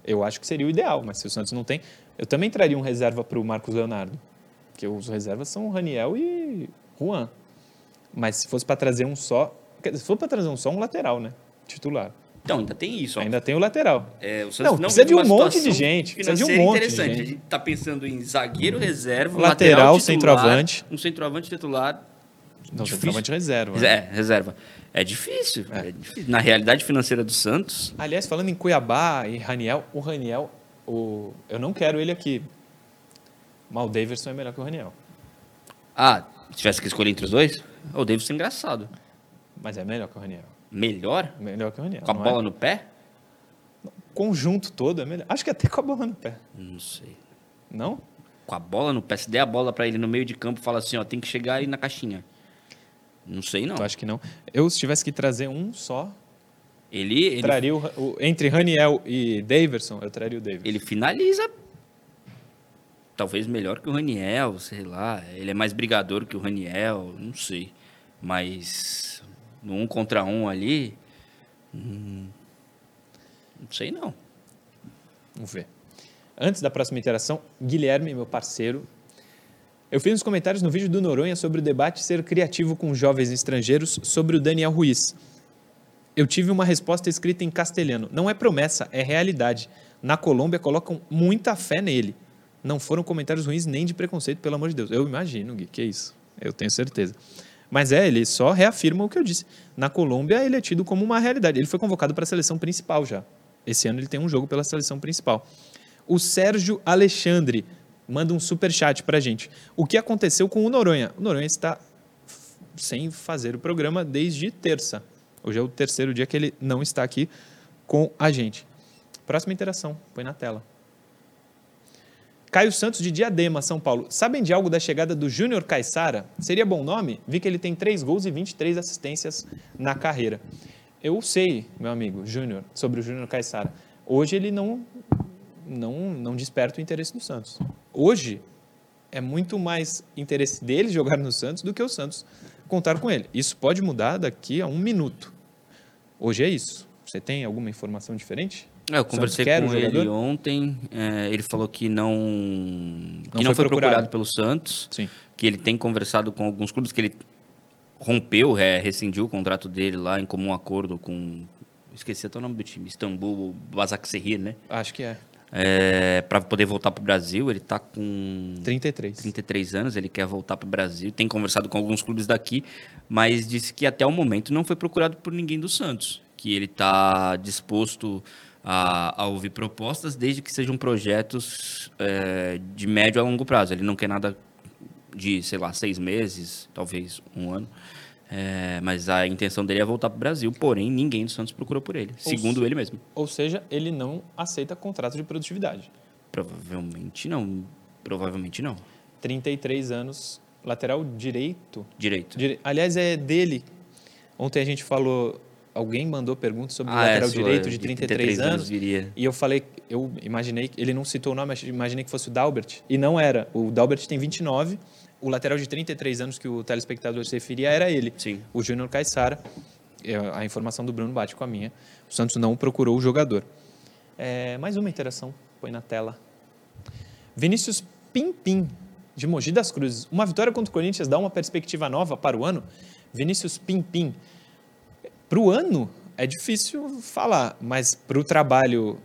Eu acho que seria o ideal, mas se o Santos não tem, eu também traria um reserva para o Marcos Leonardo, porque os reservas são o Raniel e Juan. Mas se fosse para trazer um só, se for para trazer um só, um lateral, né? Titular. Então, ainda tem isso. ó. Ainda tem o lateral. É, o Santos Não, não, precisa de um monte de gente, precisa de um monte de interessante. gente. A gente tá pensando em zagueiro reserva, Lateral, lateral titular, centroavante. Um centroavante titular. Não, Difícil. centroavante reserva. né? É, reserva. É difícil, é difícil. Na realidade financeira do Santos, Aliás, falando em Cuiabá e Raniel, o Raniel, o, eu não quero ele aqui. Mas o Davidson é melhor que o Raniel. ah, se tivesse que escolher entre os dois, o Davis é engraçado. Mas é melhor que o Raniel. Melhor? Melhor que o Raniel. Com a não bola é? no pé? conjunto todo é melhor. Acho que até com a bola no pé. Não sei. Não? Com a bola no pé, se der a bola pra ele no meio de campo, fala assim, ó, tem que chegar aí na caixinha. Não sei não. Eu acho que não. Eu, se tivesse que trazer um só, Ele, ele, traria o, entre Raniel e Daverson, eu traria o Daverson. ele finaliza talvez melhor que o Raniel, sei lá. Ele é mais brigador que o Raniel, não sei. Mas no um contra um ali, hum, não sei não. Vamos ver. Antes da próxima interação, Guilherme, meu parceiro, eu fiz uns comentários no vídeo do Noronha sobre o debate ser criativo com jovens estrangeiros sobre o Daniel Ruiz. Eu tive uma resposta escrita em castelhano. Não é promessa, é realidade. Na Colômbia colocam muita fé nele. Não foram comentários ruins nem de preconceito, pelo amor de Deus. Eu imagino, Gui, que é isso. Eu tenho certeza. Mas é, ele só reafirma o que eu disse. Na Colômbia, ele é tido como uma realidade. Ele foi convocado para a seleção principal já. Esse ano ele tem um jogo pela seleção principal. O Sérgio Alexandre manda um super chat para gente. O que aconteceu com o Noronha? O Noronha está sem fazer o programa desde terça. Hoje é o terceiro dia que ele não está aqui com a gente. Próxima interação, põe na tela. Caio Santos de Diadema, São Paulo. Sabem de algo da chegada do Júnior Caissara? Seria bom nome? Vi que ele tem 3 gols e 23 assistências na carreira. Eu sei, meu amigo Júnior, sobre o Júnior Caissara. Hoje ele não, não, não desperta o interesse do Santos. Hoje é muito mais interesse dele jogar no Santos do que o Santos contar com ele. Isso pode mudar daqui a um minuto. Hoje é isso. Você tem alguma informação diferente? É, eu conversei com o ele ontem. é, ele falou que não, que foi não foi procurado. procurado pelo Santos. Sim. Que ele tem conversado com alguns clubes que ele rompeu, é, rescindiu o contrato dele lá em comum acordo com. Esqueci até o nome do time, Istambul, Basaksehir, né? Acho que é. É, para poder voltar para o Brasil. Ele está com 33. 33 anos, ele quer voltar para o Brasil. Tem conversado com alguns clubes daqui, mas disse que até o momento não foi procurado por ninguém do Santos. Que ele está disposto a, a ouvir propostas, desde que sejam projetos é, de médio a longo prazo. Ele não quer nada de, sei lá, seis meses, talvez um ano. É, mas a intenção dele é voltar para o Brasil, porém ninguém do Santos procurou por ele, segundo ele mesmo. Ou seja, ele não aceita contrato de produtividade. Provavelmente não. Provavelmente não. 33 anos Lateral direito. Direito. Dire- Aliás, é dele. Ontem a gente falou. Alguém mandou pergunta sobre o Ah, é, lateral sua- direito de 33, anos. viria. E eu falei, eu imaginei, ele não citou o nome, mas imaginei que fosse o Dalbert. E não era. O Dalbert tem 29. O lateral de 33 anos que o telespectador se referia era ele. Sim. O Júnior Caixara. É, A informação do Bruno bate com a minha. O Santos não procurou o jogador. É, mais uma interação. Põe na tela. Vinícius Pimpim, de Mogi das Cruzes. Uma vitória contra o Corinthians dá uma perspectiva nova para o ano? Vinícius Pimpim. Para o ano, é difícil falar, mas para o trabalho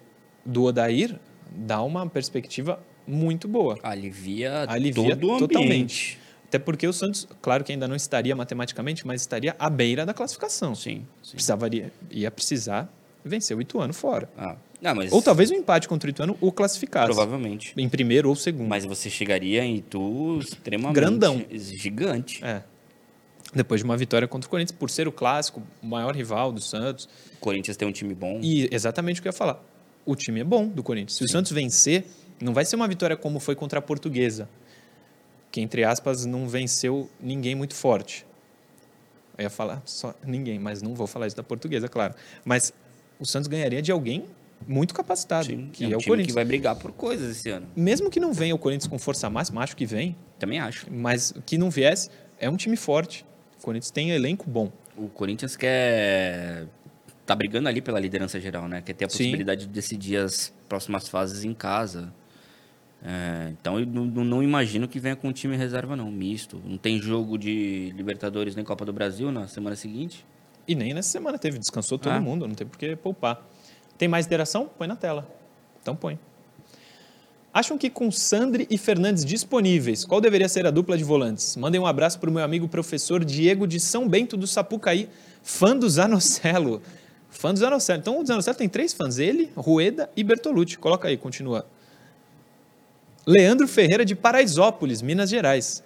do Odair, dá uma perspectiva muito boa. Alivia, Alivia todo totalmente. Até porque o Santos, claro que ainda não estaria matematicamente, mas estaria à beira da classificação. Sim, sim. Precisaria, ia precisar vencer o Ituano fora. Ah, não, mas Ou talvez um empate contra o Ituano o classificasse. provavelmente. Em primeiro ou segundo. Mas você chegaria em Itu extremamente Grandão. gigante. É. Depois de uma vitória contra o Corinthians, por ser o clássico, o maior rival do Santos. O Corinthians tem um time bom. E exatamente o que eu ia falar. O time é bom do Corinthians. Se o Santos vencer, não vai ser uma vitória como foi contra a Portuguesa, que, entre aspas, não venceu ninguém muito forte. Eu ia falar só ninguém, mas não vou falar isso da Portuguesa, claro. Mas o Santos ganharia de alguém muito capacitado, Sim, que é é, um o time Corinthians. que vai brigar por coisas esse ano. Mesmo que não venha o Corinthians com força máxima, acho que vem, Também acho. mas que não viesse, é um time forte. O Corinthians tem elenco bom. O Corinthians quer. tá brigando ali pela liderança geral, né? Quer ter a Sim. possibilidade de decidir as próximas fases em casa. É, então eu não, não- imagino que venha com um time reserva, não, misto. Não tem jogo de Libertadores nem Copa do Brasil na semana seguinte. E nem nessa semana teve, descansou todo Ah. mundo, não tem por que poupar. Tem mais interação? Põe na tela. Então põe. Acham que com Sandri e Fernandes disponíveis, qual deveria ser a dupla de volantes? Mandem um abraço para o meu amigo professor Diego de São Bento do Sapucaí, fã do Zanocelo. Fã do Zanocelo. Então o Zanocelo tem três fãs, ele, Rueda e Bertolucci. Coloca aí, continua. Leandro Ferreira de Paraisópolis, Minas Gerais.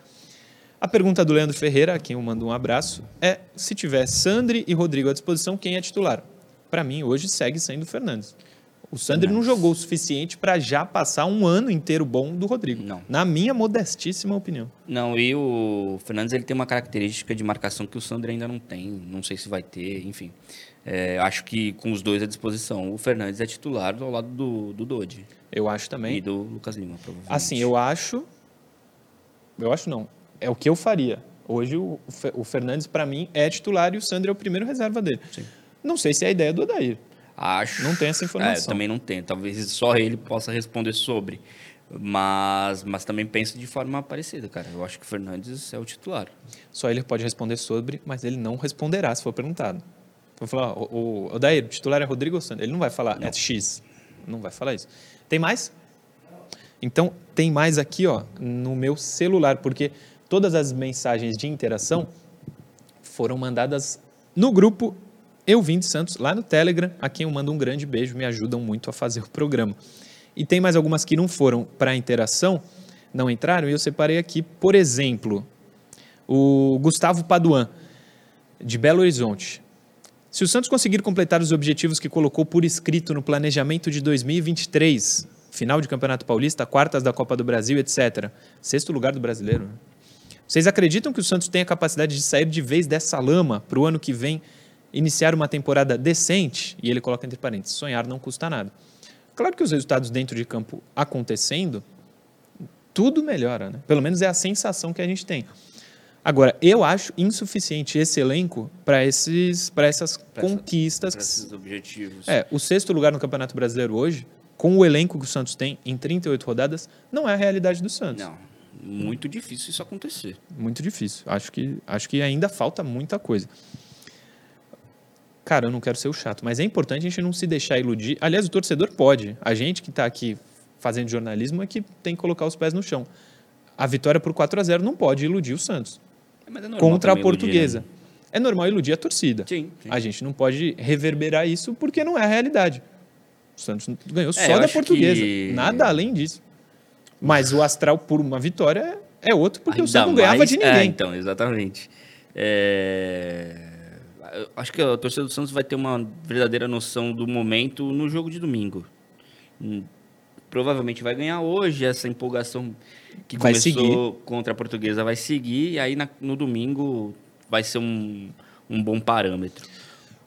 A pergunta do Leandro Ferreira, a quem eu mando um abraço, é se tiver Sandri e Rodrigo à disposição, quem é titular? Para mim, hoje segue sendo o Fernandes. O Sandri não jogou o suficiente para já passar um ano inteiro bom do Rodrigo. Não. Na minha modestíssima opinião. Não, e o Fernandes ele tem uma característica de marcação que o Sandro ainda não tem. Não sei se vai ter, enfim. É, acho que com os dois à disposição, o Fernandes é titular ao lado do, do Dodi Eu acho também. e do Lucas Lima, provavelmente. Assim, eu acho. Eu acho não. É o que eu faria. Hoje o, o Fernandes, para mim, é titular e o Sandri é o primeiro reserva dele. Não sei se é a ideia do Odair. Acho. Não tem essa informação. É, também não tem. Talvez só ele possa responder sobre. Mas, mas também penso de forma parecida, cara. Eu acho que o Fernandes é o titular. Só ele pode responder sobre, mas ele não responderá se for perguntado. Vou falar, o, o Odair, o titular é Rodrigo Sandro? Ele não vai falar, é X. Não vai falar isso. Tem mais? Então, tem mais aqui, ó, no meu celular, porque todas as mensagens de interação foram mandadas no grupo Eu Vim de Santos, lá no Telegram, a quem eu mando um grande beijo, me ajudam muito a fazer o programa. E tem mais algumas que não foram para interação, não entraram, e eu separei aqui, por exemplo, o Gustavo Paduan, de Belo Horizonte. Se o Santos conseguir completar os objetivos que colocou por escrito no planejamento de 2023, final de Campeonato Paulista, quartas da Copa do Brasil, etc., sexto lugar do brasileiro, né? vocês acreditam que o Santos tem a capacidade de sair de vez dessa lama para o ano que vem iniciar uma temporada decente? E ele coloca entre parênteses: sonhar não custa nada. Claro que os resultados dentro de campo acontecendo, tudo melhora, né? Pelo menos é a sensação que a gente tem. Agora, eu acho insuficiente esse elenco para esses para essas essa- conquistas. Para esses objetivos. É, o sexto lugar no Campeonato Brasileiro hoje, com o elenco que o Santos tem em 38 rodadas, não é a realidade do Santos. Não, muito difícil isso acontecer. Muito difícil. Acho que, acho que ainda falta muita coisa. Cara, eu não quero ser o chato, mas é importante a gente não se deixar iludir. Aliás, o torcedor pode. A gente que está aqui fazendo jornalismo é que tem que colocar os pés no chão. A vitória por 4 a 0 não pode iludir o Santos É, é contra a também iludir, portuguesa. né? É normal iludir a torcida. Sim, sim. A gente não pode reverberar isso porque não é a realidade. O Santos ganhou É, só da portuguesa. que- Nada além disso. Mas o astral por uma vitória é outro porque o Ainda Santos não ganhava mais- de É, ninguém. então, exatamente. É, Acho que a torcida do Santos vai ter uma verdadeira noção do momento no jogo de domingo. Provavelmente vai ganhar hoje. Essa empolgação que Vai começou seguir. contra a portuguesa vai seguir. E aí na- no domingo vai ser um, um bom parâmetro.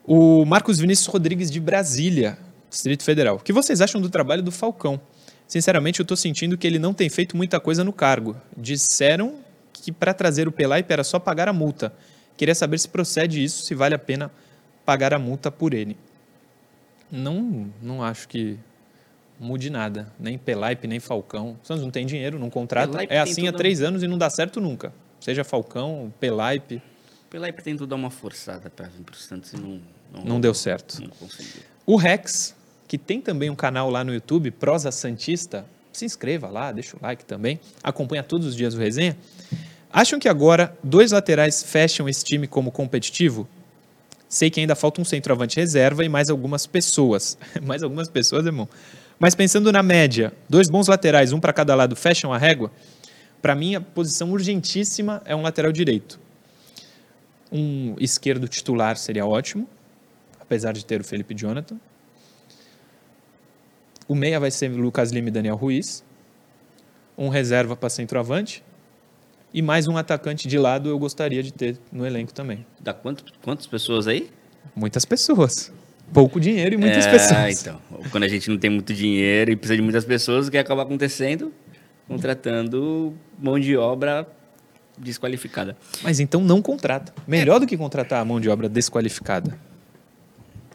O Marcos Vinícius Rodrigues de Brasília, Distrito Federal. O que vocês acham do trabalho do Falcão? Sinceramente, eu estou sentindo que ele não tem feito muita coisa no cargo. Disseram que para trazer o Pelaipe era só pagar a multa. Queria saber se procede isso, se vale a pena pagar a multa por ele. Não, não acho que mude nada. Nem Pelaipe, nem Falcão. O Santos não tem dinheiro, não contrata. Pelaipe É assim há a- três anos e não dá certo nunca. Seja Falcão, Pelaipe, Pela aí tentou dar uma forçada para vir para o Santos e não, não deu certo. Não. O Rex, que tem também um canal lá no YouTube, Prosa Santista, se inscreva lá, deixa o like também, acompanha todos os dias o resenha. Acham que agora dois laterais fecham esse time como competitivo? Sei que ainda falta um centroavante reserva e mais algumas pessoas. mais algumas pessoas, irmão. Mas pensando na média, dois bons laterais, um para cada lado, fecham a régua? Para mim, a posição urgentíssima é um lateral direito. Um esquerdo titular seria ótimo, apesar de ter o Felipe Jonathan. O meia vai ser Lucas Lima e Daniel Ruiz. Um reserva para centroavante. E mais um atacante de lado eu gostaria de ter no elenco também. Dá quanto, quantas pessoas aí? Muitas pessoas. Pouco dinheiro e muitas é, pessoas. então. Quando a gente não tem muito dinheiro e precisa de muitas pessoas, o que acaba acontecendo? Contratando mão de obra desqualificada. Mas então não contrata. Melhor do que contratar a mão de obra desqualificada.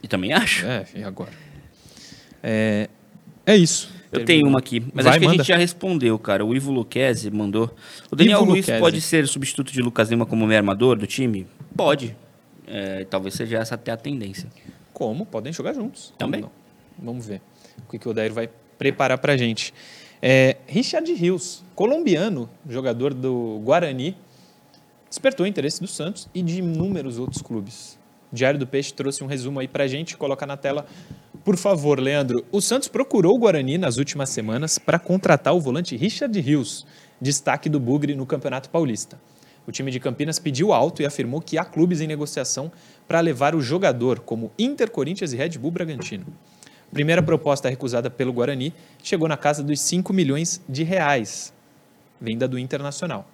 E também acho. É, e agora? É, é isso. Eu tenho uma aqui, mas Vai, acho que a manda. gente já respondeu, cara. O Ivo Luquezzi mandou. O Daniel Ivo Luiz Lucchesi. pode ser substituto de Lucas Lima como meio armador do time? Pode. É, talvez seja essa até a tendência. Como? Podem jogar juntos. Também. Vamos ver o que, que o Odair vai preparar para a gente. É, Richard Rios, colombiano, jogador do Guarani, despertou o interesse do Santos e de inúmeros outros clubes. O Diário do Peixe trouxe um resumo aí para a gente, coloca na tela, por favor, Leandro. O Santos procurou o Guarani nas últimas semanas para contratar o volante Richard Rios, destaque do Bugre no Campeonato Paulista. O time de Campinas pediu alto e afirmou que há clubes em negociação para levar o jogador, como Inter, Corinthians e Red Bull Bragantino. A primeira proposta recusada pelo Guarani chegou na casa dos 5 milhões de reais, venda do Internacional.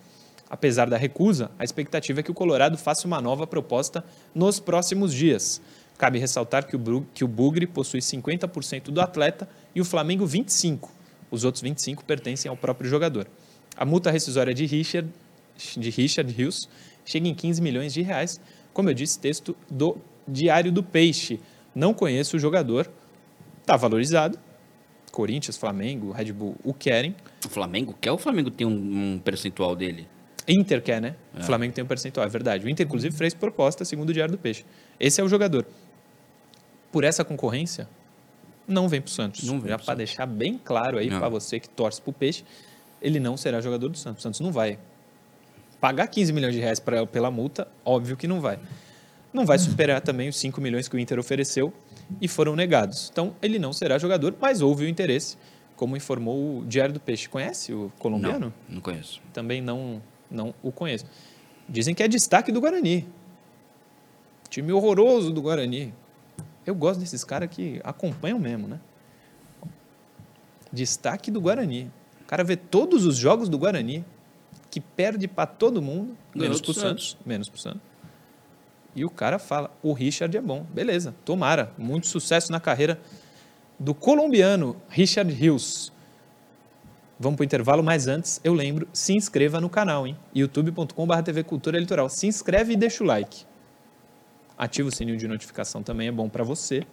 Apesar da recusa, a expectativa é que o Colorado faça uma nova proposta nos próximos dias. Cabe ressaltar que o, que o Bugre possui 50% do atleta e o Flamengo 25%. Os outros 25% pertencem ao próprio jogador. A multa rescisória de Richard, de Richard Rios chega em 15 milhões de reais. Como eu disse, texto do Diário do Peixe. Não conheço o jogador, está valorizado. Corinthians, Flamengo, Red Bull o querem. O Flamengo quer ou o Flamengo tem um, um percentual dele? Inter quer, né? O Flamengo tem um percentual, é verdade. O Inter, inclusive, fez proposta, segundo o Diário do Peixe. Esse é o jogador. Por essa concorrência, não vem para o Santos. Não vem Já para deixar bem claro aí para você que torce para o Peixe, ele não será jogador do Santos. O Santos não vai pagar 15 milhões de reais pra, pela multa, óbvio que não vai. Não vai superar também os 5 milhões que o Inter ofereceu e foram negados. Então, ele não será jogador, mas houve o interesse, como informou o Diário do Peixe. Conhece o colombiano? Não, não conheço. também não, não o conheço. Dizem que é destaque do Guarani. Time horroroso do Guarani. Eu gosto desses caras que acompanham mesmo, né? Destaque do Guarani. O cara vê todos os jogos do Guarani, que perde para todo mundo, Ganhou menos do pro Santos. Menos pro Santos. E o cara fala, o Richard é bom. Beleza, tomara. Muito sucesso na carreira do colombiano Richard Rios. Vamos para o intervalo, mas antes, eu lembro, se inscreva no canal, hein? youtube.com.br TV Cultura Litoral. Se inscreve e deixa o like. Ativa o sininho de notificação também, é bom para você.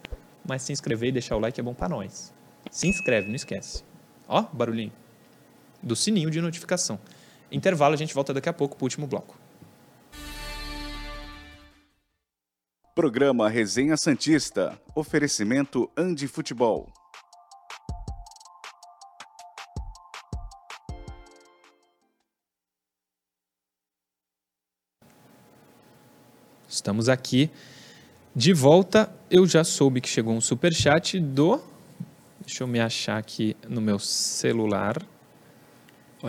Mas se inscrever e deixar o like é bom para nós. Se inscreve, não esquece. Ó, barulhinho. Do sininho de notificação. Intervalo, a gente volta daqui a pouco para o último bloco. Programa Resenha Santista. Oferecimento Andi Futebol. Estamos aqui de volta. Eu já soube que chegou um superchat do. Deixa eu me achar aqui no meu celular.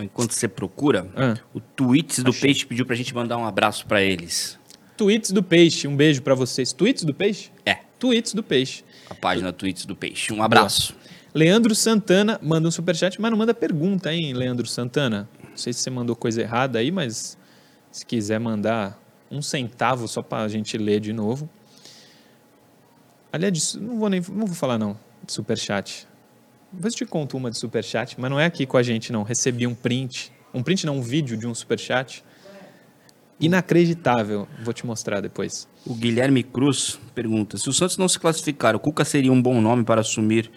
Enquanto você procura, Ah. o Tweets do Achei. Peixe pediu pra gente mandar um abraço pra eles. Tweets do Peixe, um beijo para vocês. Tweets do Peixe? É, Tweets do Peixe. a página Tweets do Peixe. Um abraço. Leandro Santana manda um superchat, mas não manda pergunta, hein, Leandro Santana? Não sei se você mandou coisa errada aí, mas se quiser mandar um centavo só para a gente ler de novo. Aliás, não vou nem não vou falar não de superchat. Depois eu te conto uma de superchat, mas não é aqui com a gente não. Recebi um print, um print não, um vídeo de um superchat. Inacreditável. Vou te mostrar depois. O Guilherme Cruz pergunta: se o Santos não se classificar, o Cuca seria um bom nome para assumir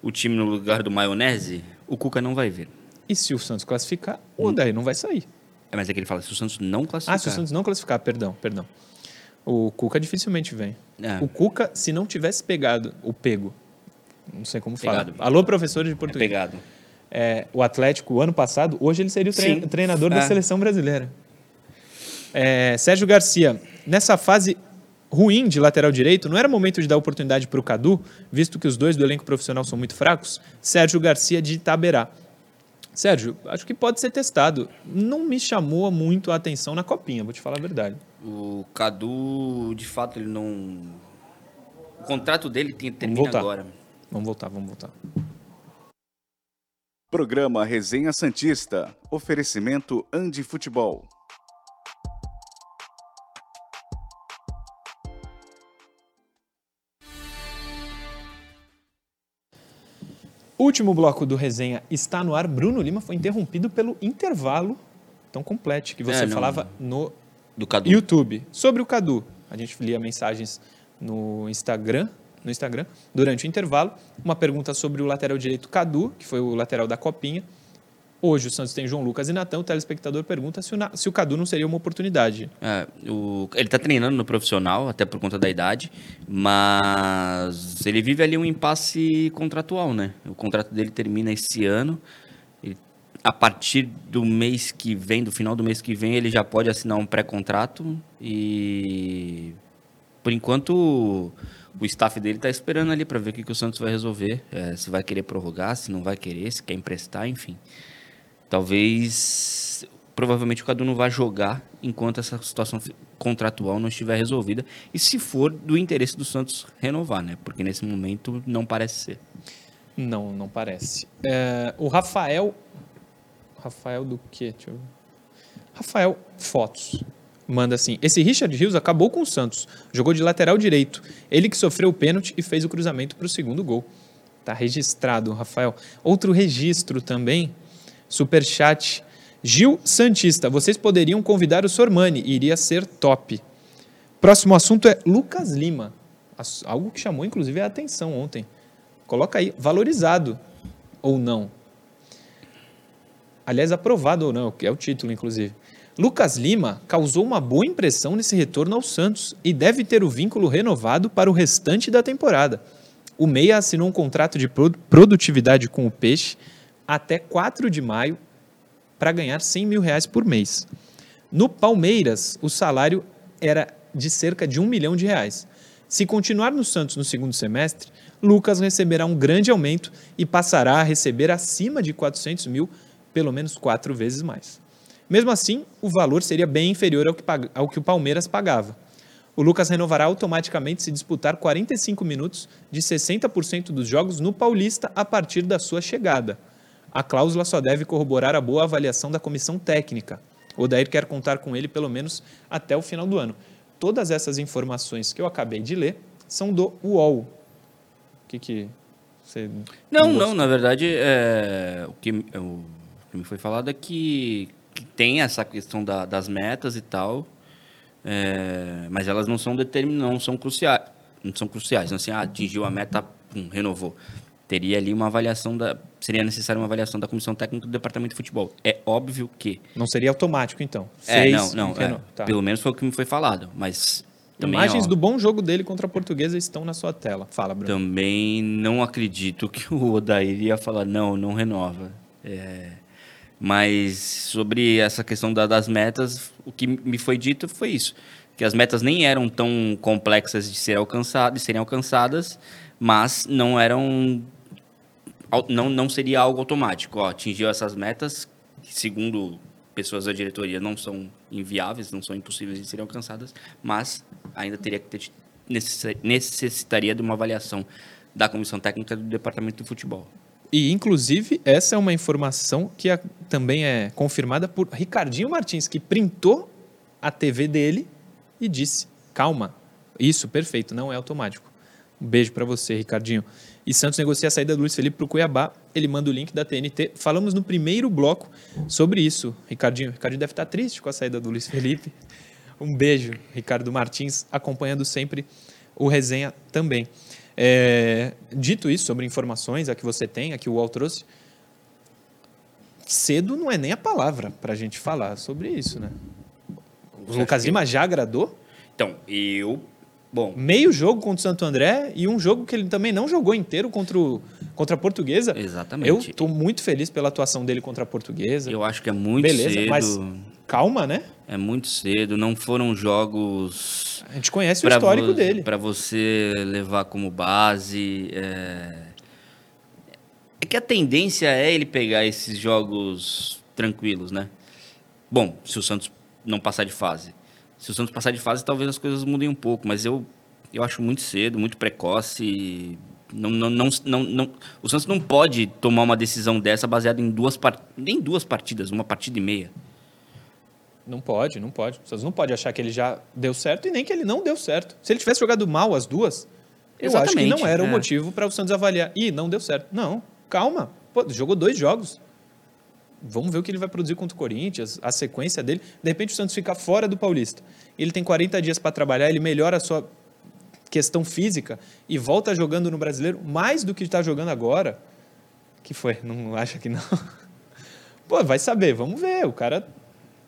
o time no lugar do Maionese? O Cuca não vai ver. E se o Santos classificar, o Odair não vai sair. É, mas é que ele fala: se o Santos não classificar. Ah, se o Santos não classificar, perdão, perdão. O Cuca dificilmente vem. É. O Cuca, se não tivesse pegado o pego, não sei como Pegado. falar. Alô, professor de É português. pegado. é, o Atlético o ano passado, hoje ele seria o tre- Sim. treinador da É. seleção brasileira. É, Sérgio Garcia, nessa fase ruim de lateral direito, não era momento de dar oportunidade para o Cadu, visto que os dois do elenco profissional são muito fracos? Sérgio Garcia de Itaberá. Sérgio, acho que pode ser testado. Não me chamou muito a atenção na copinha, vou te falar a verdade. O Cadu, de fato, ele não. O contrato dele tem, termina agora. Vamos voltar, vamos voltar. Programa Resenha Santista. Oferecimento Andi Futebol. Último bloco do resenha está no ar. Bruno Lima foi interrompido pelo intervalo tão completo que você É, não. falava no Do Cadu. YouTube. Sobre o Cadu, a gente lia mensagens no Instagram, no Instagram durante o intervalo. Uma pergunta sobre o lateral direito Cadu, que foi o lateral da Copinha. Hoje o Santos tem João Lucas e Natan. O telespectador pergunta se o, Na- se o Cadu não seria uma oportunidade. É, o- ele tá treinando no profissional, até por conta da idade, mas ele vive ali um impasse contratual, né? O contrato dele termina esse ano. Ele- a partir do mês que vem, do final do mês que vem, ele já pode assinar um pré-contrato e por enquanto o staff dele tá esperando ali para ver o que, que o Santos vai resolver, é, se vai querer prorrogar, se não vai querer, se quer emprestar, enfim. Talvez, provavelmente o Cadu não vai jogar enquanto essa situação contratual não estiver resolvida. E se for do interesse do Santos renovar, né? Porque nesse momento não parece ser. Não, não parece. É, o Rafael. Rafael do quê? Rafael Fotos. Manda assim: Esse Richard Rios acabou com o Santos. Jogou de lateral direito. Ele que sofreu o pênalti e fez o cruzamento para o segundo gol. Tá registrado, Rafael. Outro registro também. Superchat. Gil Santista. Vocês poderiam convidar o Sormani. Iria ser top. Próximo assunto é Lucas Lima. Algo que chamou, inclusive, a atenção ontem. Coloca aí, valorizado ou não. Aliás, aprovado ou não, que é o título, inclusive. Lucas Lima causou uma boa impressão nesse retorno ao Santos e deve ter o vínculo renovado para o restante da temporada. O Meia assinou um contrato de pro- produtividade com o Peixe até 4 de maio para ganhar 100 mil reais por mês. No Palmeiras, o salário era de cerca de um milhão de reais. Se continuar no Santos no segundo semestre, Lucas receberá um grande aumento e passará a receber acima de 400 mil, pelo menos quatro vezes mais. Mesmo assim, o valor seria bem inferior ao que, ao que o Palmeiras pagava. O Lucas renovará automaticamente se disputar 45 minutos de 60% dos jogos no Paulista a partir da sua chegada. A cláusula só deve corroborar a boa avaliação da comissão técnica. O Odair quer contar com ele pelo menos até o final do ano. Todas essas informações que eu acabei de ler são do UOL. O que que você... Não, gostou? não, na verdade, é, o, que, é, o que me foi falado é que, que tem essa questão da- das metas e tal, é, mas elas não são determinadas, não são cruciais. Não são cruciais, não assim, ah, atingiu a meta, pum, renovou. Teria ali uma avaliação da. Seria necessária uma avaliação da comissão técnica do departamento de futebol. É óbvio que. Não seria automático, então. É, não, não. é, tá. Pelo menos foi o que me foi falado. Mas. Também, Imagens ó, do bom jogo dele contra a Portuguesa estão na sua tela. Fala, Bruno. Também não acredito que o Odair ia falar, não, não renova. É, mas sobre essa questão da- das metas, o que me foi dito foi isso. Que as metas nem eram tão complexas de, ser alcançadas, de serem alcançadas, mas não eram... Não, não seria algo automático. Ó, atingiu essas metas, segundo pessoas da diretoria, não são inviáveis, não são impossíveis de serem alcançadas, mas ainda teria que ter necess- necessitaria de uma avaliação da comissão técnica do departamento de futebol. E, inclusive, essa é uma informação que também é confirmada por Ricardinho Martins, que printou a TV dele e disse: calma, isso, perfeito, não é automático. Um beijo para você, Ricardinho. E Santos negocia a saída do Luiz Felipe para o Cuiabá. Ele manda o link da TNT. Falamos no primeiro bloco sobre isso, Ricardinho. Ricardinho deve estar triste com a saída do Luiz Felipe. Um beijo, Ricardo Martins, acompanhando sempre o resenha também. É, dito isso sobre informações, a que você tem, a que o UOL trouxe, cedo não é nem a palavra para a gente falar sobre isso, né? O Lucas acha que- Lima já agradou. Então, eu. Bom, Meio jogo contra o Santo André e um jogo que ele também não jogou inteiro contra, o, contra a Portuguesa. exatamente. Eu estou muito feliz pela atuação dele contra a Portuguesa. Eu acho que é muito Beleza, cedo. mas- Calma, né? É muito cedo. Não foram jogos A gente conhece o histórico dele. Pra você levar como base. É... é que a tendência é ele pegar esses jogos tranquilos, né? Bom, se o Santos não passar de fase. Se o Santos passar de fase, talvez as coisas mudem um pouco, mas eu, eu acho muito cedo, muito precoce. Não, não, não, não, não- o Santos não pode tomar uma decisão dessa baseada em duas, par- nem duas partidas, uma partida e meia. Não pode, não pode. Vocês não pode achar que ele já deu certo e nem que ele não deu certo. Se ele tivesse jogado mal as duas, eu acho que Exatamente, não era o é. motivo para o Santos avaliar. Ih, não deu certo. Não, calma. Pô, jogou dois jogos. Vamos ver o que ele vai produzir contra o Corinthians, a sequência dele. De repente o Santos fica fora do Paulista. Ele tem 40 dias para trabalhar, ele melhora a sua questão física e volta jogando no Brasileiro mais do que está jogando agora. Que foi? Não acha que não? Pô, vai saber, vamos ver. O cara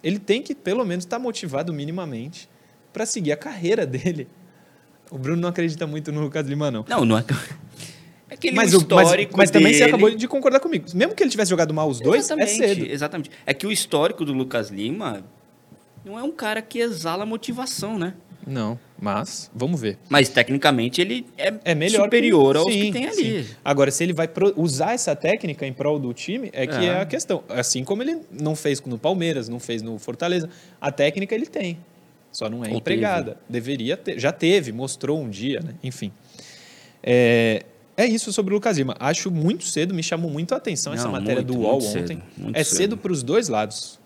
ele tem que pelo menos estar motivado minimamente para seguir a carreira dele. O Bruno não acredita muito no Lucas Lima, não. Não, não é. É aquele Mas, o- mas, histórico mas também você acabou de concordar comigo. Mesmo que ele tivesse jogado mal os dois, exatamente, é cedo. Exatamente. É que o histórico do Lucas Lima não é um cara que exala motivação, né? Não, mas vamos ver. Mas tecnicamente ele é, É melhor superior que, aos sim, que tem ali. sim. Agora, se ele vai pro- usar essa técnica em prol do time, é que é. É. a questão. Assim como ele não fez no Palmeiras, não fez no Fortaleza, a técnica ele tem. Só não é Ou empregada. Deveria ter. Já teve, mostrou um dia, né? Enfim. É, é isso sobre o Lucas Lima. Acho muito cedo, me chamou muito a atenção essa Não, matéria muito, do UOL cedo, ontem. muito é cedo cedo. para os dois lados,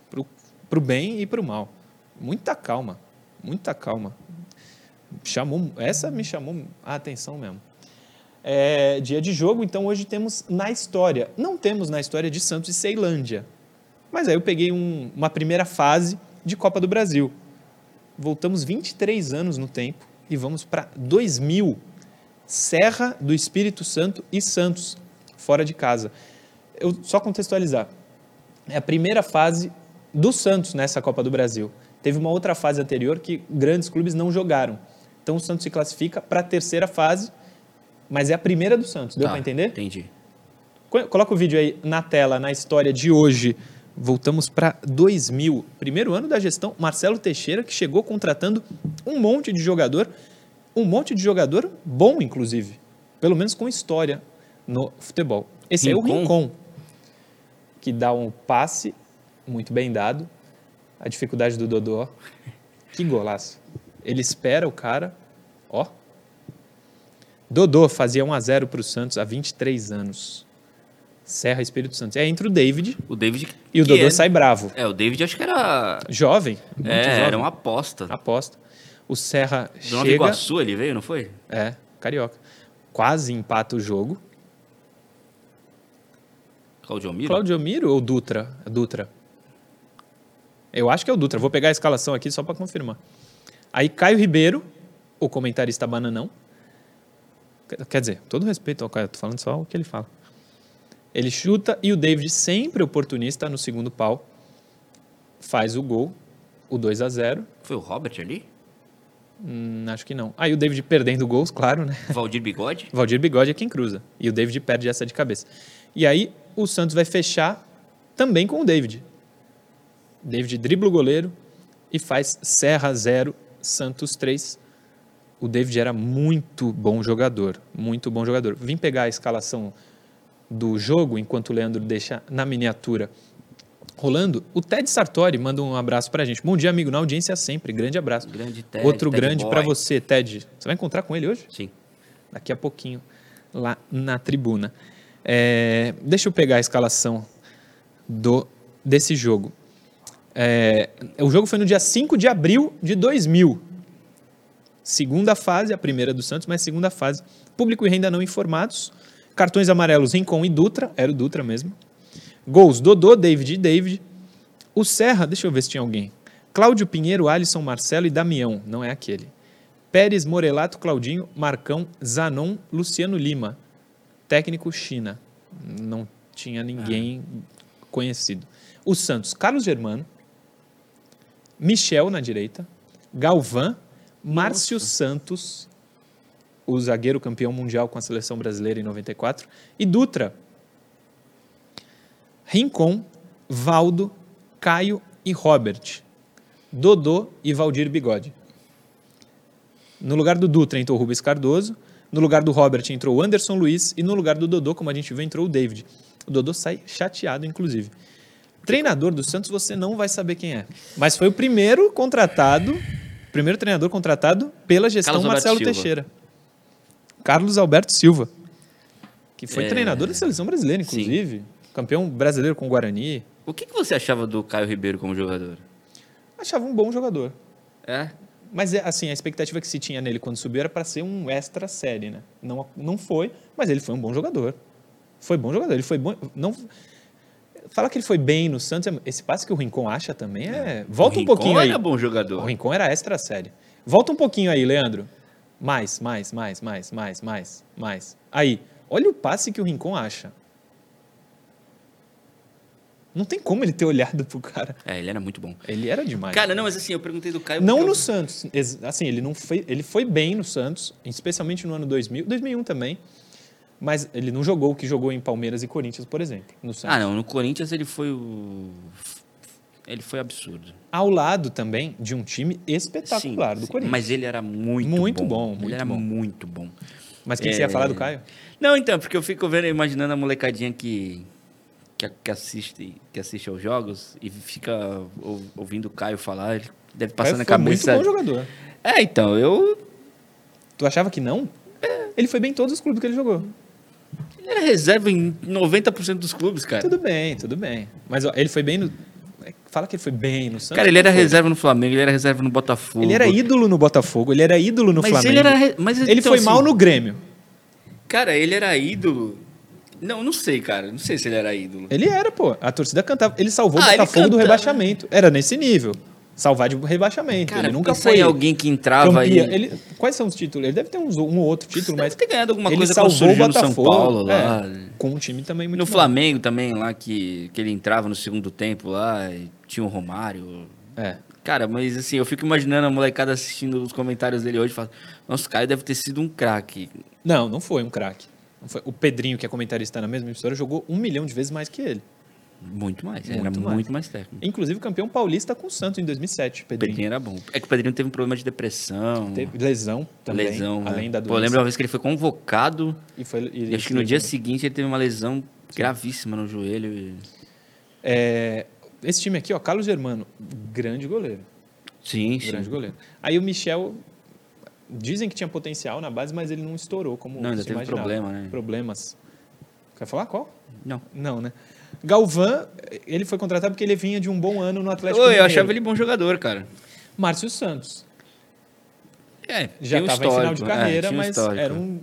para o bem e para o mal. Muita calma, muita calma. Chamou, essa me chamou a atenção mesmo. É dia de jogo, então hoje temos na história. Não temos na história de Santos e Ceilândia. Mas aí eu peguei um- uma primeira fase de Copa do Brasil. Voltamos 23 anos no tempo e vamos para 2000. Serra do Espírito Santo e Santos, fora de casa. Eu só contextualizar. É a primeira fase do Santos nessa Copa do Brasil. Teve uma outra fase anterior que grandes clubes não jogaram. Então o Santos se classifica para a terceira fase, mas é a primeira do Santos. Deu Tá, para entender? Entendi. Co- Coloca o vídeo aí na tela, na história de hoje. Voltamos para 2000, primeiro ano da gestão Marcelo Teixeira, que chegou contratando um monte de jogador, um monte de jogador bom, inclusive, pelo menos com história no futebol. Esse é o Rincon? Rincon, que dá um passe muito bem dado, a dificuldade do Dodô. Que golaço. Ele espera o cara, ó. Dodô fazia 1 a 0 para o Santos há 23 anos. Serra Espírito Santo. É entre o David O David. e o Dodô sai bravo. É, o David acho que era. Jovem, É, jovem. era uma aposta. aposta. O Serra Do Nova chega, Iguaçu ele veio, não foi? é, carioca. Quase empata o jogo. Claudio Miro? Claudio Miro ou Dutra? Dutra. Eu acho que é o Dutra. Vou pegar a escalação aqui só para confirmar. Aí Caio Ribeiro, o comentarista bananão. Quer- Quer dizer, todo respeito ao Caio, tô falando só o que ele fala. Ele chuta e o David, sempre oportunista no segundo pau, faz o gol, o 2 a 0 Foi o Robert ali? Hum, acho que não. Aí o David perdendo gols, claro, né? Valdir Bigode? Valdir Bigode é quem cruza. E o David perde essa de cabeça. E aí o Santos vai fechar também com o David. David dribla o goleiro e faz Serra 0, Santos 3. O David era muito bom jogador, muito bom jogador. Vim pegar a escalação do jogo enquanto o Leandro deixa na miniatura rolando. O Ted Sartori manda um abraço pra gente. Bom dia, amigo, na audiência sempre. Grande abraço. Grande Ted. Outro Ted grande pra você, Ted. Você vai encontrar com ele hoje? Sim. daqui a pouquinho. lá na tribuna. É, deixa eu pegar a escalação do, desse jogo. É, o jogo foi no dia 5 de abril de 2000. Segunda fase, a primeira do Santos, mas segunda fase. Público e renda não informados. Cartões amarelos Rincon e Dutra, era o Dutra mesmo. Gols Dodô, David e David. O Serra, deixa eu ver se tinha alguém. Cláudio Pinheiro, Alisson, Marcelo e Damião, não é aquele. Pérez, Morelato, Claudinho, Marcão, Zanon, Luciano Lima. Técnico China. Não tinha ninguém conhecido. O Santos, Carlos Germano, Michel na direita, Galvão, Márcio Santos, o zagueiro campeão mundial com a seleção brasileira em 94, e Dutra. Rincon, Valdo, Caio e Robert. Dodô e Valdir Bigode. No lugar do Dutra entrou o Rubens Cardoso, no lugar do Robert entrou o Anderson Luiz e no lugar do Dodô, como a gente viu, entrou o David. O Dodô sai chateado, inclusive. Treinador do Santos você não vai saber quem é, mas foi o primeiro contratado, primeiro treinador contratado pela gestão Carlos Alberto Marcelo Silva. Teixeira. Carlos Alberto Silva, que foi É. treinador da seleção brasileira, Sim. inclusive, campeão brasileiro com o Guarani. O que, que você achava do Caio Ribeiro como jogador? Achava um bom jogador. É? Mas, é, assim, a expectativa que se tinha nele quando subiu era para ser um extra série, né? Não, não foi, mas ele foi um bom jogador. Foi bom jogador. Ele foi bom. Não, fala que ele foi bem no Santos. é- Esse passe que o Rincon acha também é. Volta O um Rincon pouquinho aí. era bom O jogador. Rincon era extra série. Volta um pouquinho aí, Leandro. Mais, mais, mais, mais, mais, mais, mais. Aí, olha o passe que o Rincon acha. Não tem como ele ter olhado pro cara. É, ele era muito bom. Ele era demais. Cara, não, mas assim, eu perguntei do Caio. Não no eu- Santos. Assim, ele não foi, ele foi bem no Santos, especialmente no ano 2000, 2001 também. Mas ele não jogou o que jogou em Palmeiras e Corinthians, por exemplo, no Santos. Ah, não, no Corinthians ele foi o. Ele foi absurdo. Ao lado também de um time espetacular Sim, do sim, Corinthians. Mas, Mas ele era muito, Muito bom. bom, muito ele era bom. muito bom. o que, que você ia falar do Caio? Não, então, porque eu fico vendo, imaginando a molecadinha que, que, que assiste, que assiste aos jogos e fica ou- ouvindo o Caio falar, ele deve passar Caio na foi cabeça. muito bom jogador. É, então, eu. Tu achava que não? Ele foi bem em todos os clubes que ele jogou. Ele era reserva em 90% dos clubes, cara. Tudo bem, tudo bem. Mas ó, ele foi bem no... Fala que ele foi bem no Santos. Cara, ele era reserva no Flamengo, ele era reserva no Botafogo. Ele era ídolo no Botafogo, ele era ídolo no mas Flamengo. Ele, era re- mas, Ele então, foi assim, mal no Grêmio. Cara, ele era ídolo. Não, não sei, cara. Não sei se ele era ídolo. Ele era, pô. A torcida cantava. Ele salvou o Ah, ele Botafogo do cantava. rebaixamento. Era nesse nível. Salvar de rebaixamento. Cara, ele nunca foi. alguém que entrava campeão. e... Ele, quais são os títulos? Ele deve ter uns, um ou outro título, Deve mas. ter ganhado alguma ele coisa salvou o no São Botafogo. Paulo é, lá. com um time também muito No bom. Flamengo também, lá que, que ele entrava no segundo tempo lá, e tinha o Romário. É. Cara, mas assim, eu fico imaginando a molecada assistindo os comentários dele hoje e falando, nossa, o Caio deve ter sido um craque. Não, não foi um craque. O Pedrinho, que é comentarista na mesma emissora, jogou um milhão de vezes mais que ele. Muito mais, Muito era mais. muito mais técnico. Inclusive campeão paulista com o Santos em 2007. O Pedrinho. Pedrinho era bom. É que o Pedrinho teve um problema de depressão. Teve lesão também, lesão. além né? da Pô, eu doença. lembro uma vez que ele foi convocado E foi, e e acho que no dia também. seguinte ele teve uma lesão gravíssima no joelho. e- É, esse time aqui, ó, Carlos Germano, grande goleiro. Sim, sim. Grande goleiro. Aí o Michel, dizem que tinha potencial na base, mas ele não estourou como Não, ainda teve imaginava. problema, né? Problemas. Quer falar qual? Não. Não, né? Galvão, ele foi contratado porque ele vinha de um bom ano no Atlético eu achava ele bom jogador, cara. Márcio Santos. É, Já estava em final de histórico, é, carreira, um mas histórico. era um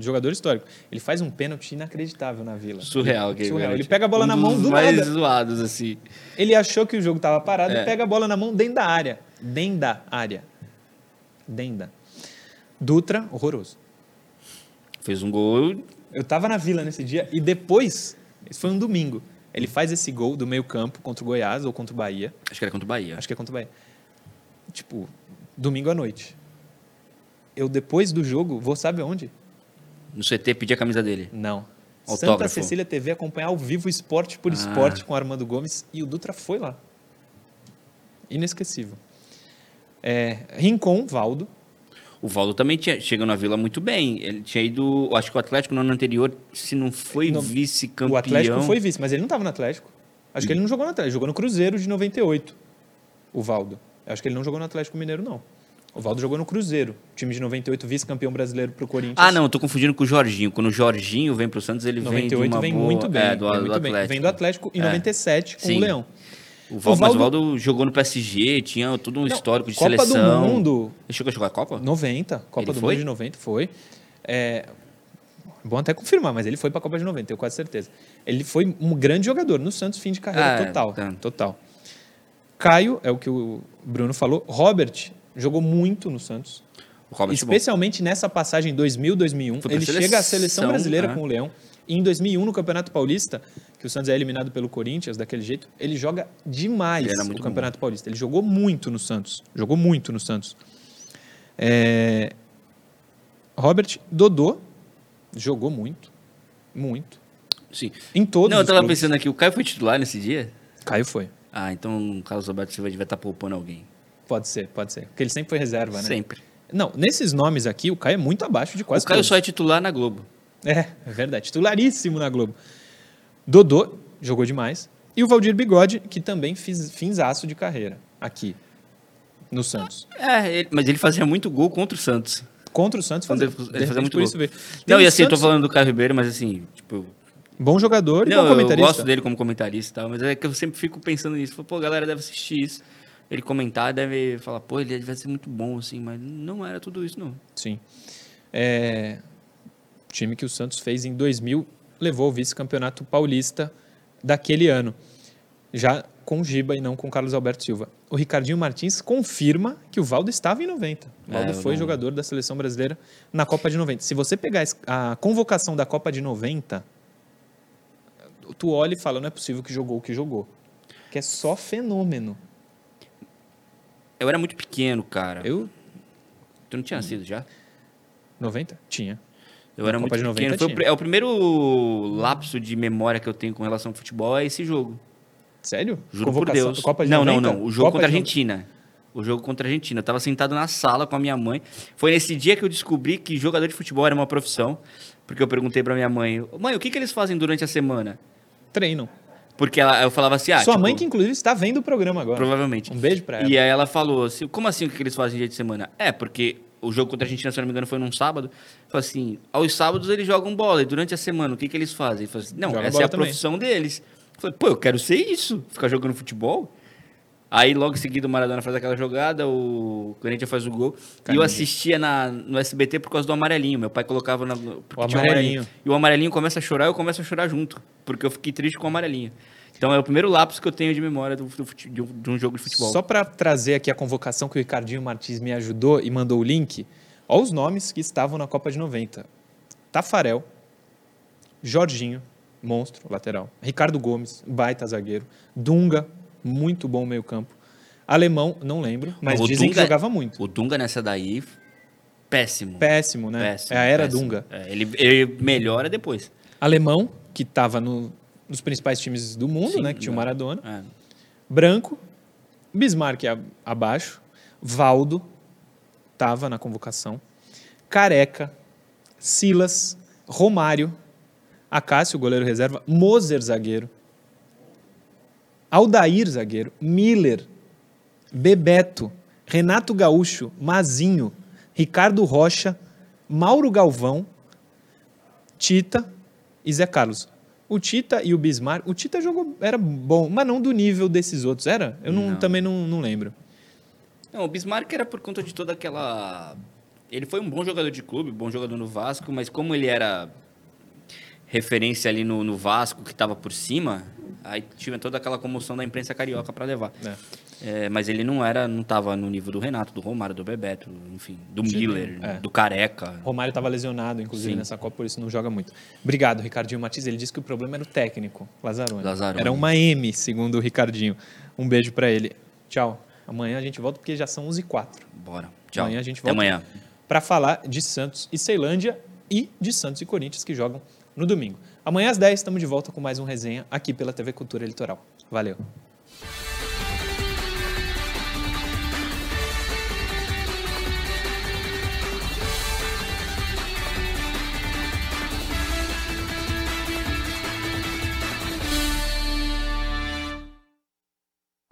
jogador histórico. Ele faz um pênalti inacreditável na Vila. Surreal. aquele Surreal. Ele pega a bola Um na mão dos do mais nada. zoados, assim. Ele achou que o jogo estava parado É. e pega a bola na mão dentro da área. Dentro da área. Dentro da. Dutra, horroroso. Fez um gol. Eu tava na Vila nesse dia e depois, isso foi um domingo, ele faz esse gol do meio campo contra o Goiás ou contra o Bahia. Acho que era contra o Bahia. Acho que é contra o Bahia. Tipo, domingo à noite. Eu, depois do jogo, vou sabe onde? No CT pedi a camisa dele. Não. Santa Autógrafo. Cecília TV acompanhar ao vivo esporte por Ah. esporte com Armando Gomes e o Dutra foi lá. Inesquecível. É, Rincon, Valdo. O Valdo também tinha, chegou na Vila muito bem. Ele tinha ido. Acho que o Atlético no ano anterior, se não foi vice-campeão. O Atlético foi vice, mas ele não estava no Atlético. Acho que ele não jogou no Atlético, jogou no Cruzeiro de 98. O Valdo. Eu Acho que ele não jogou no Atlético Mineiro, não. O Valdo jogou no Cruzeiro, time de 98, vice-campeão brasileiro pro Corinthians. Ah, não, eu tô confundindo com o Jorginho. Quando o Jorginho vem pro Santos, ele 98 vem de uma vem boa... muito bem. É, do, vem do muito bem. Atlético. Vem do Atlético em É. 97 com Sim. o Leão. O Valdo, Mas o Valdo- Valdo jogou no PSG, tinha todo um Não, histórico de Copa seleção. do Mundo, Ele chegou a jogar a Copa? 90, Copa Ele do foi? Mundo de 90, foi. É, bom até confirmar, mas ele foi para a Copa de 90, tenho quase certeza. Ele foi um grande jogador no Santos, fim de carreira Ah, é, total. tá. Total. Caio, é o que o Bruno falou. Robert jogou muito no Santos. É bom. especialmente nessa passagem 2000, 2001. Foi pra Ele chega à seleção brasileira é. com o Leão. E em 2001, no Campeonato Paulista, que o Santos é eliminado pelo Corinthians daquele jeito, ele joga demais Ele o Campeonato Paulista. Ele jogou muito no Santos. Jogou muito no Santos. É, Robert Dodô jogou muito. Muito. Sim. Em todos Não, eu tava pensando aqui, o Caio foi titular nesse dia? Caio foi. Ah, então o Carlos Alberto Silva devia estar poupando alguém. Pode ser, pode ser. Porque ele sempre foi reserva, né? Sempre. Não, nesses nomes aqui, o Caio é muito abaixo de quase o Caio todos. só é titular na Globo. É, é verdade. Titularíssimo na Globo. Dodô jogou demais. E o Valdir Bigode, que também fiz finzaço de carreira aqui no Santos. É, ele- mas ele fazia muito gol contra o Santos. Contra o Santos, fazia, ele- fazia muito por gol. isso Não, e assim, eu tô Santos, falando do Caio Ribeiro, mas assim, tipo... Bom jogador e Não, bom eu comentarista. gosto dele como comentarista e tal, mas é que eu sempre fico pensando nisso. Pô, a galera deve assistir isso. Ele comentar, deve falar, pô, ele deve ser muito bom, assim, mas não era tudo isso, não. Sim. É, time que o Santos fez em 2000 levou o vice-campeonato paulista daquele ano. Já com Giba e não com Carlos Alberto Silva. O Ricardinho Martins confirma que o Valdo estava em 90. O Valdo É, foi não- jogador da seleção brasileira na Copa de 90. Se você pegar a convocação da Copa de 90, tu olha e fala, não é possível que jogou o que jogou. Que é só fenômeno. Eu era muito pequeno, cara. Eu, Tu não tinha sido já? 90? Tinha. Eu era Copa muito de 90 pequeno. Foi o, é o primeiro lapso de memória que eu tenho com relação ao futebol é esse jogo. Sério? Juro Convocação- por Deus. Copa de não, 90? não, não. O jogo Copa contra a Argentina. O jogo contra a Argentina. Eu tava sentado na sala com a minha mãe. Foi nesse dia que eu descobri que jogador de futebol era uma profissão. Porque eu perguntei pra minha mãe, mãe, o que, que eles fazem durante a semana? Treinam. Porque ela, eu falava assim, ah, Sua tipo, mãe que inclusive está vendo o programa agora. Provavelmente. Um beijo pra ela. E aí ela falou assim, como assim o que que eles fazem dia de semana? É, porque o jogo contra a Argentina, se não me engano, foi num sábado. Falou assim, aos sábados eles jogam bola, e durante a semana, o que, que eles fazem? Falou assim, não, Joga essa é a também. profissão deles. Eu falei, pô, eu quero ser isso, ficar jogando futebol. Aí logo em seguida o Maradona faz aquela jogada, o Corinthians faz o gol. E eu assistia na, no SBT por causa do amarelinho. Meu pai colocava na, O um amarelinho. E o amarelinho começa a chorar, eu começo a chorar junto. Porque eu fiquei triste com o amarelinho. Então é o primeiro lapso que eu tenho de memória do, do de, um, de um jogo de futebol. Só para trazer aqui a convocação que o Ricardinho Martins me ajudou e mandou o link, olha os nomes que estavam na Copa de 90. Tafarel, Jorginho, monstro, lateral. Ricardo Gomes, baita zagueiro. Dunga, muito bom meio campo. Alemão, não lembro, mas O dizem Dunga- que jogava muito. O Dunga nessa daí, péssimo. Péssimo, né? Péssimo, é a era péssimo. Dunga. É, ele, ele melhora depois. Alemão, que estava no, nos principais times do mundo, Sim, né? Que tinha o? Maradona. É. Branco, Bismarck abaixo, Valdo estava na convocação, Careca, Silas, Romário, Acácio, goleiro reserva, Moser, zagueiro, Aldair, zagueiro, Miller, Bebeto, Renato Gaúcho, Mazinho, Ricardo Rocha, Mauro Galvão, Tita e Zé Carlos. O Tita e o Bismarck, o Tita jogou, era bom, mas não do nível desses outros, era? Eu não, Não. também não, não lembro. Não, o Bismarck era por conta de toda aquela. Ele foi um bom jogador de clube, bom jogador no Vasco, mas como ele era referência ali no, no Vasco, que estava por cima, aí tinha toda aquela comoção da imprensa carioca para levar. É. É, mas ele não era, não estava no nível do Renato, do Romário, do Bebeto, enfim, do De Miller, é. do Careca. Romário estava lesionado, inclusive, Sim. nessa Copa, por isso não joga muito. Obrigado, Ricardinho Matiz. Ele disse que o problema era o técnico, Lazzaroni. Lazzaroni. Era uma M, segundo o Ricardinho. Um beijo para ele. Tchau. Amanhã a gente volta, porque já são 11 h 04 Bora. Tchau. Amanhã a gente Até volta. amanhã. para falar de Santos e Ceilândia e de Santos e Corinthians que jogam no domingo. Amanhã às 10 estamos de volta com mais um resenha aqui pela TV Cultura Litoral. Valeu.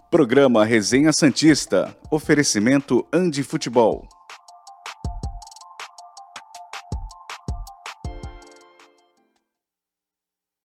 Programa Resenha Santista. Oferecimento Andi Futebol.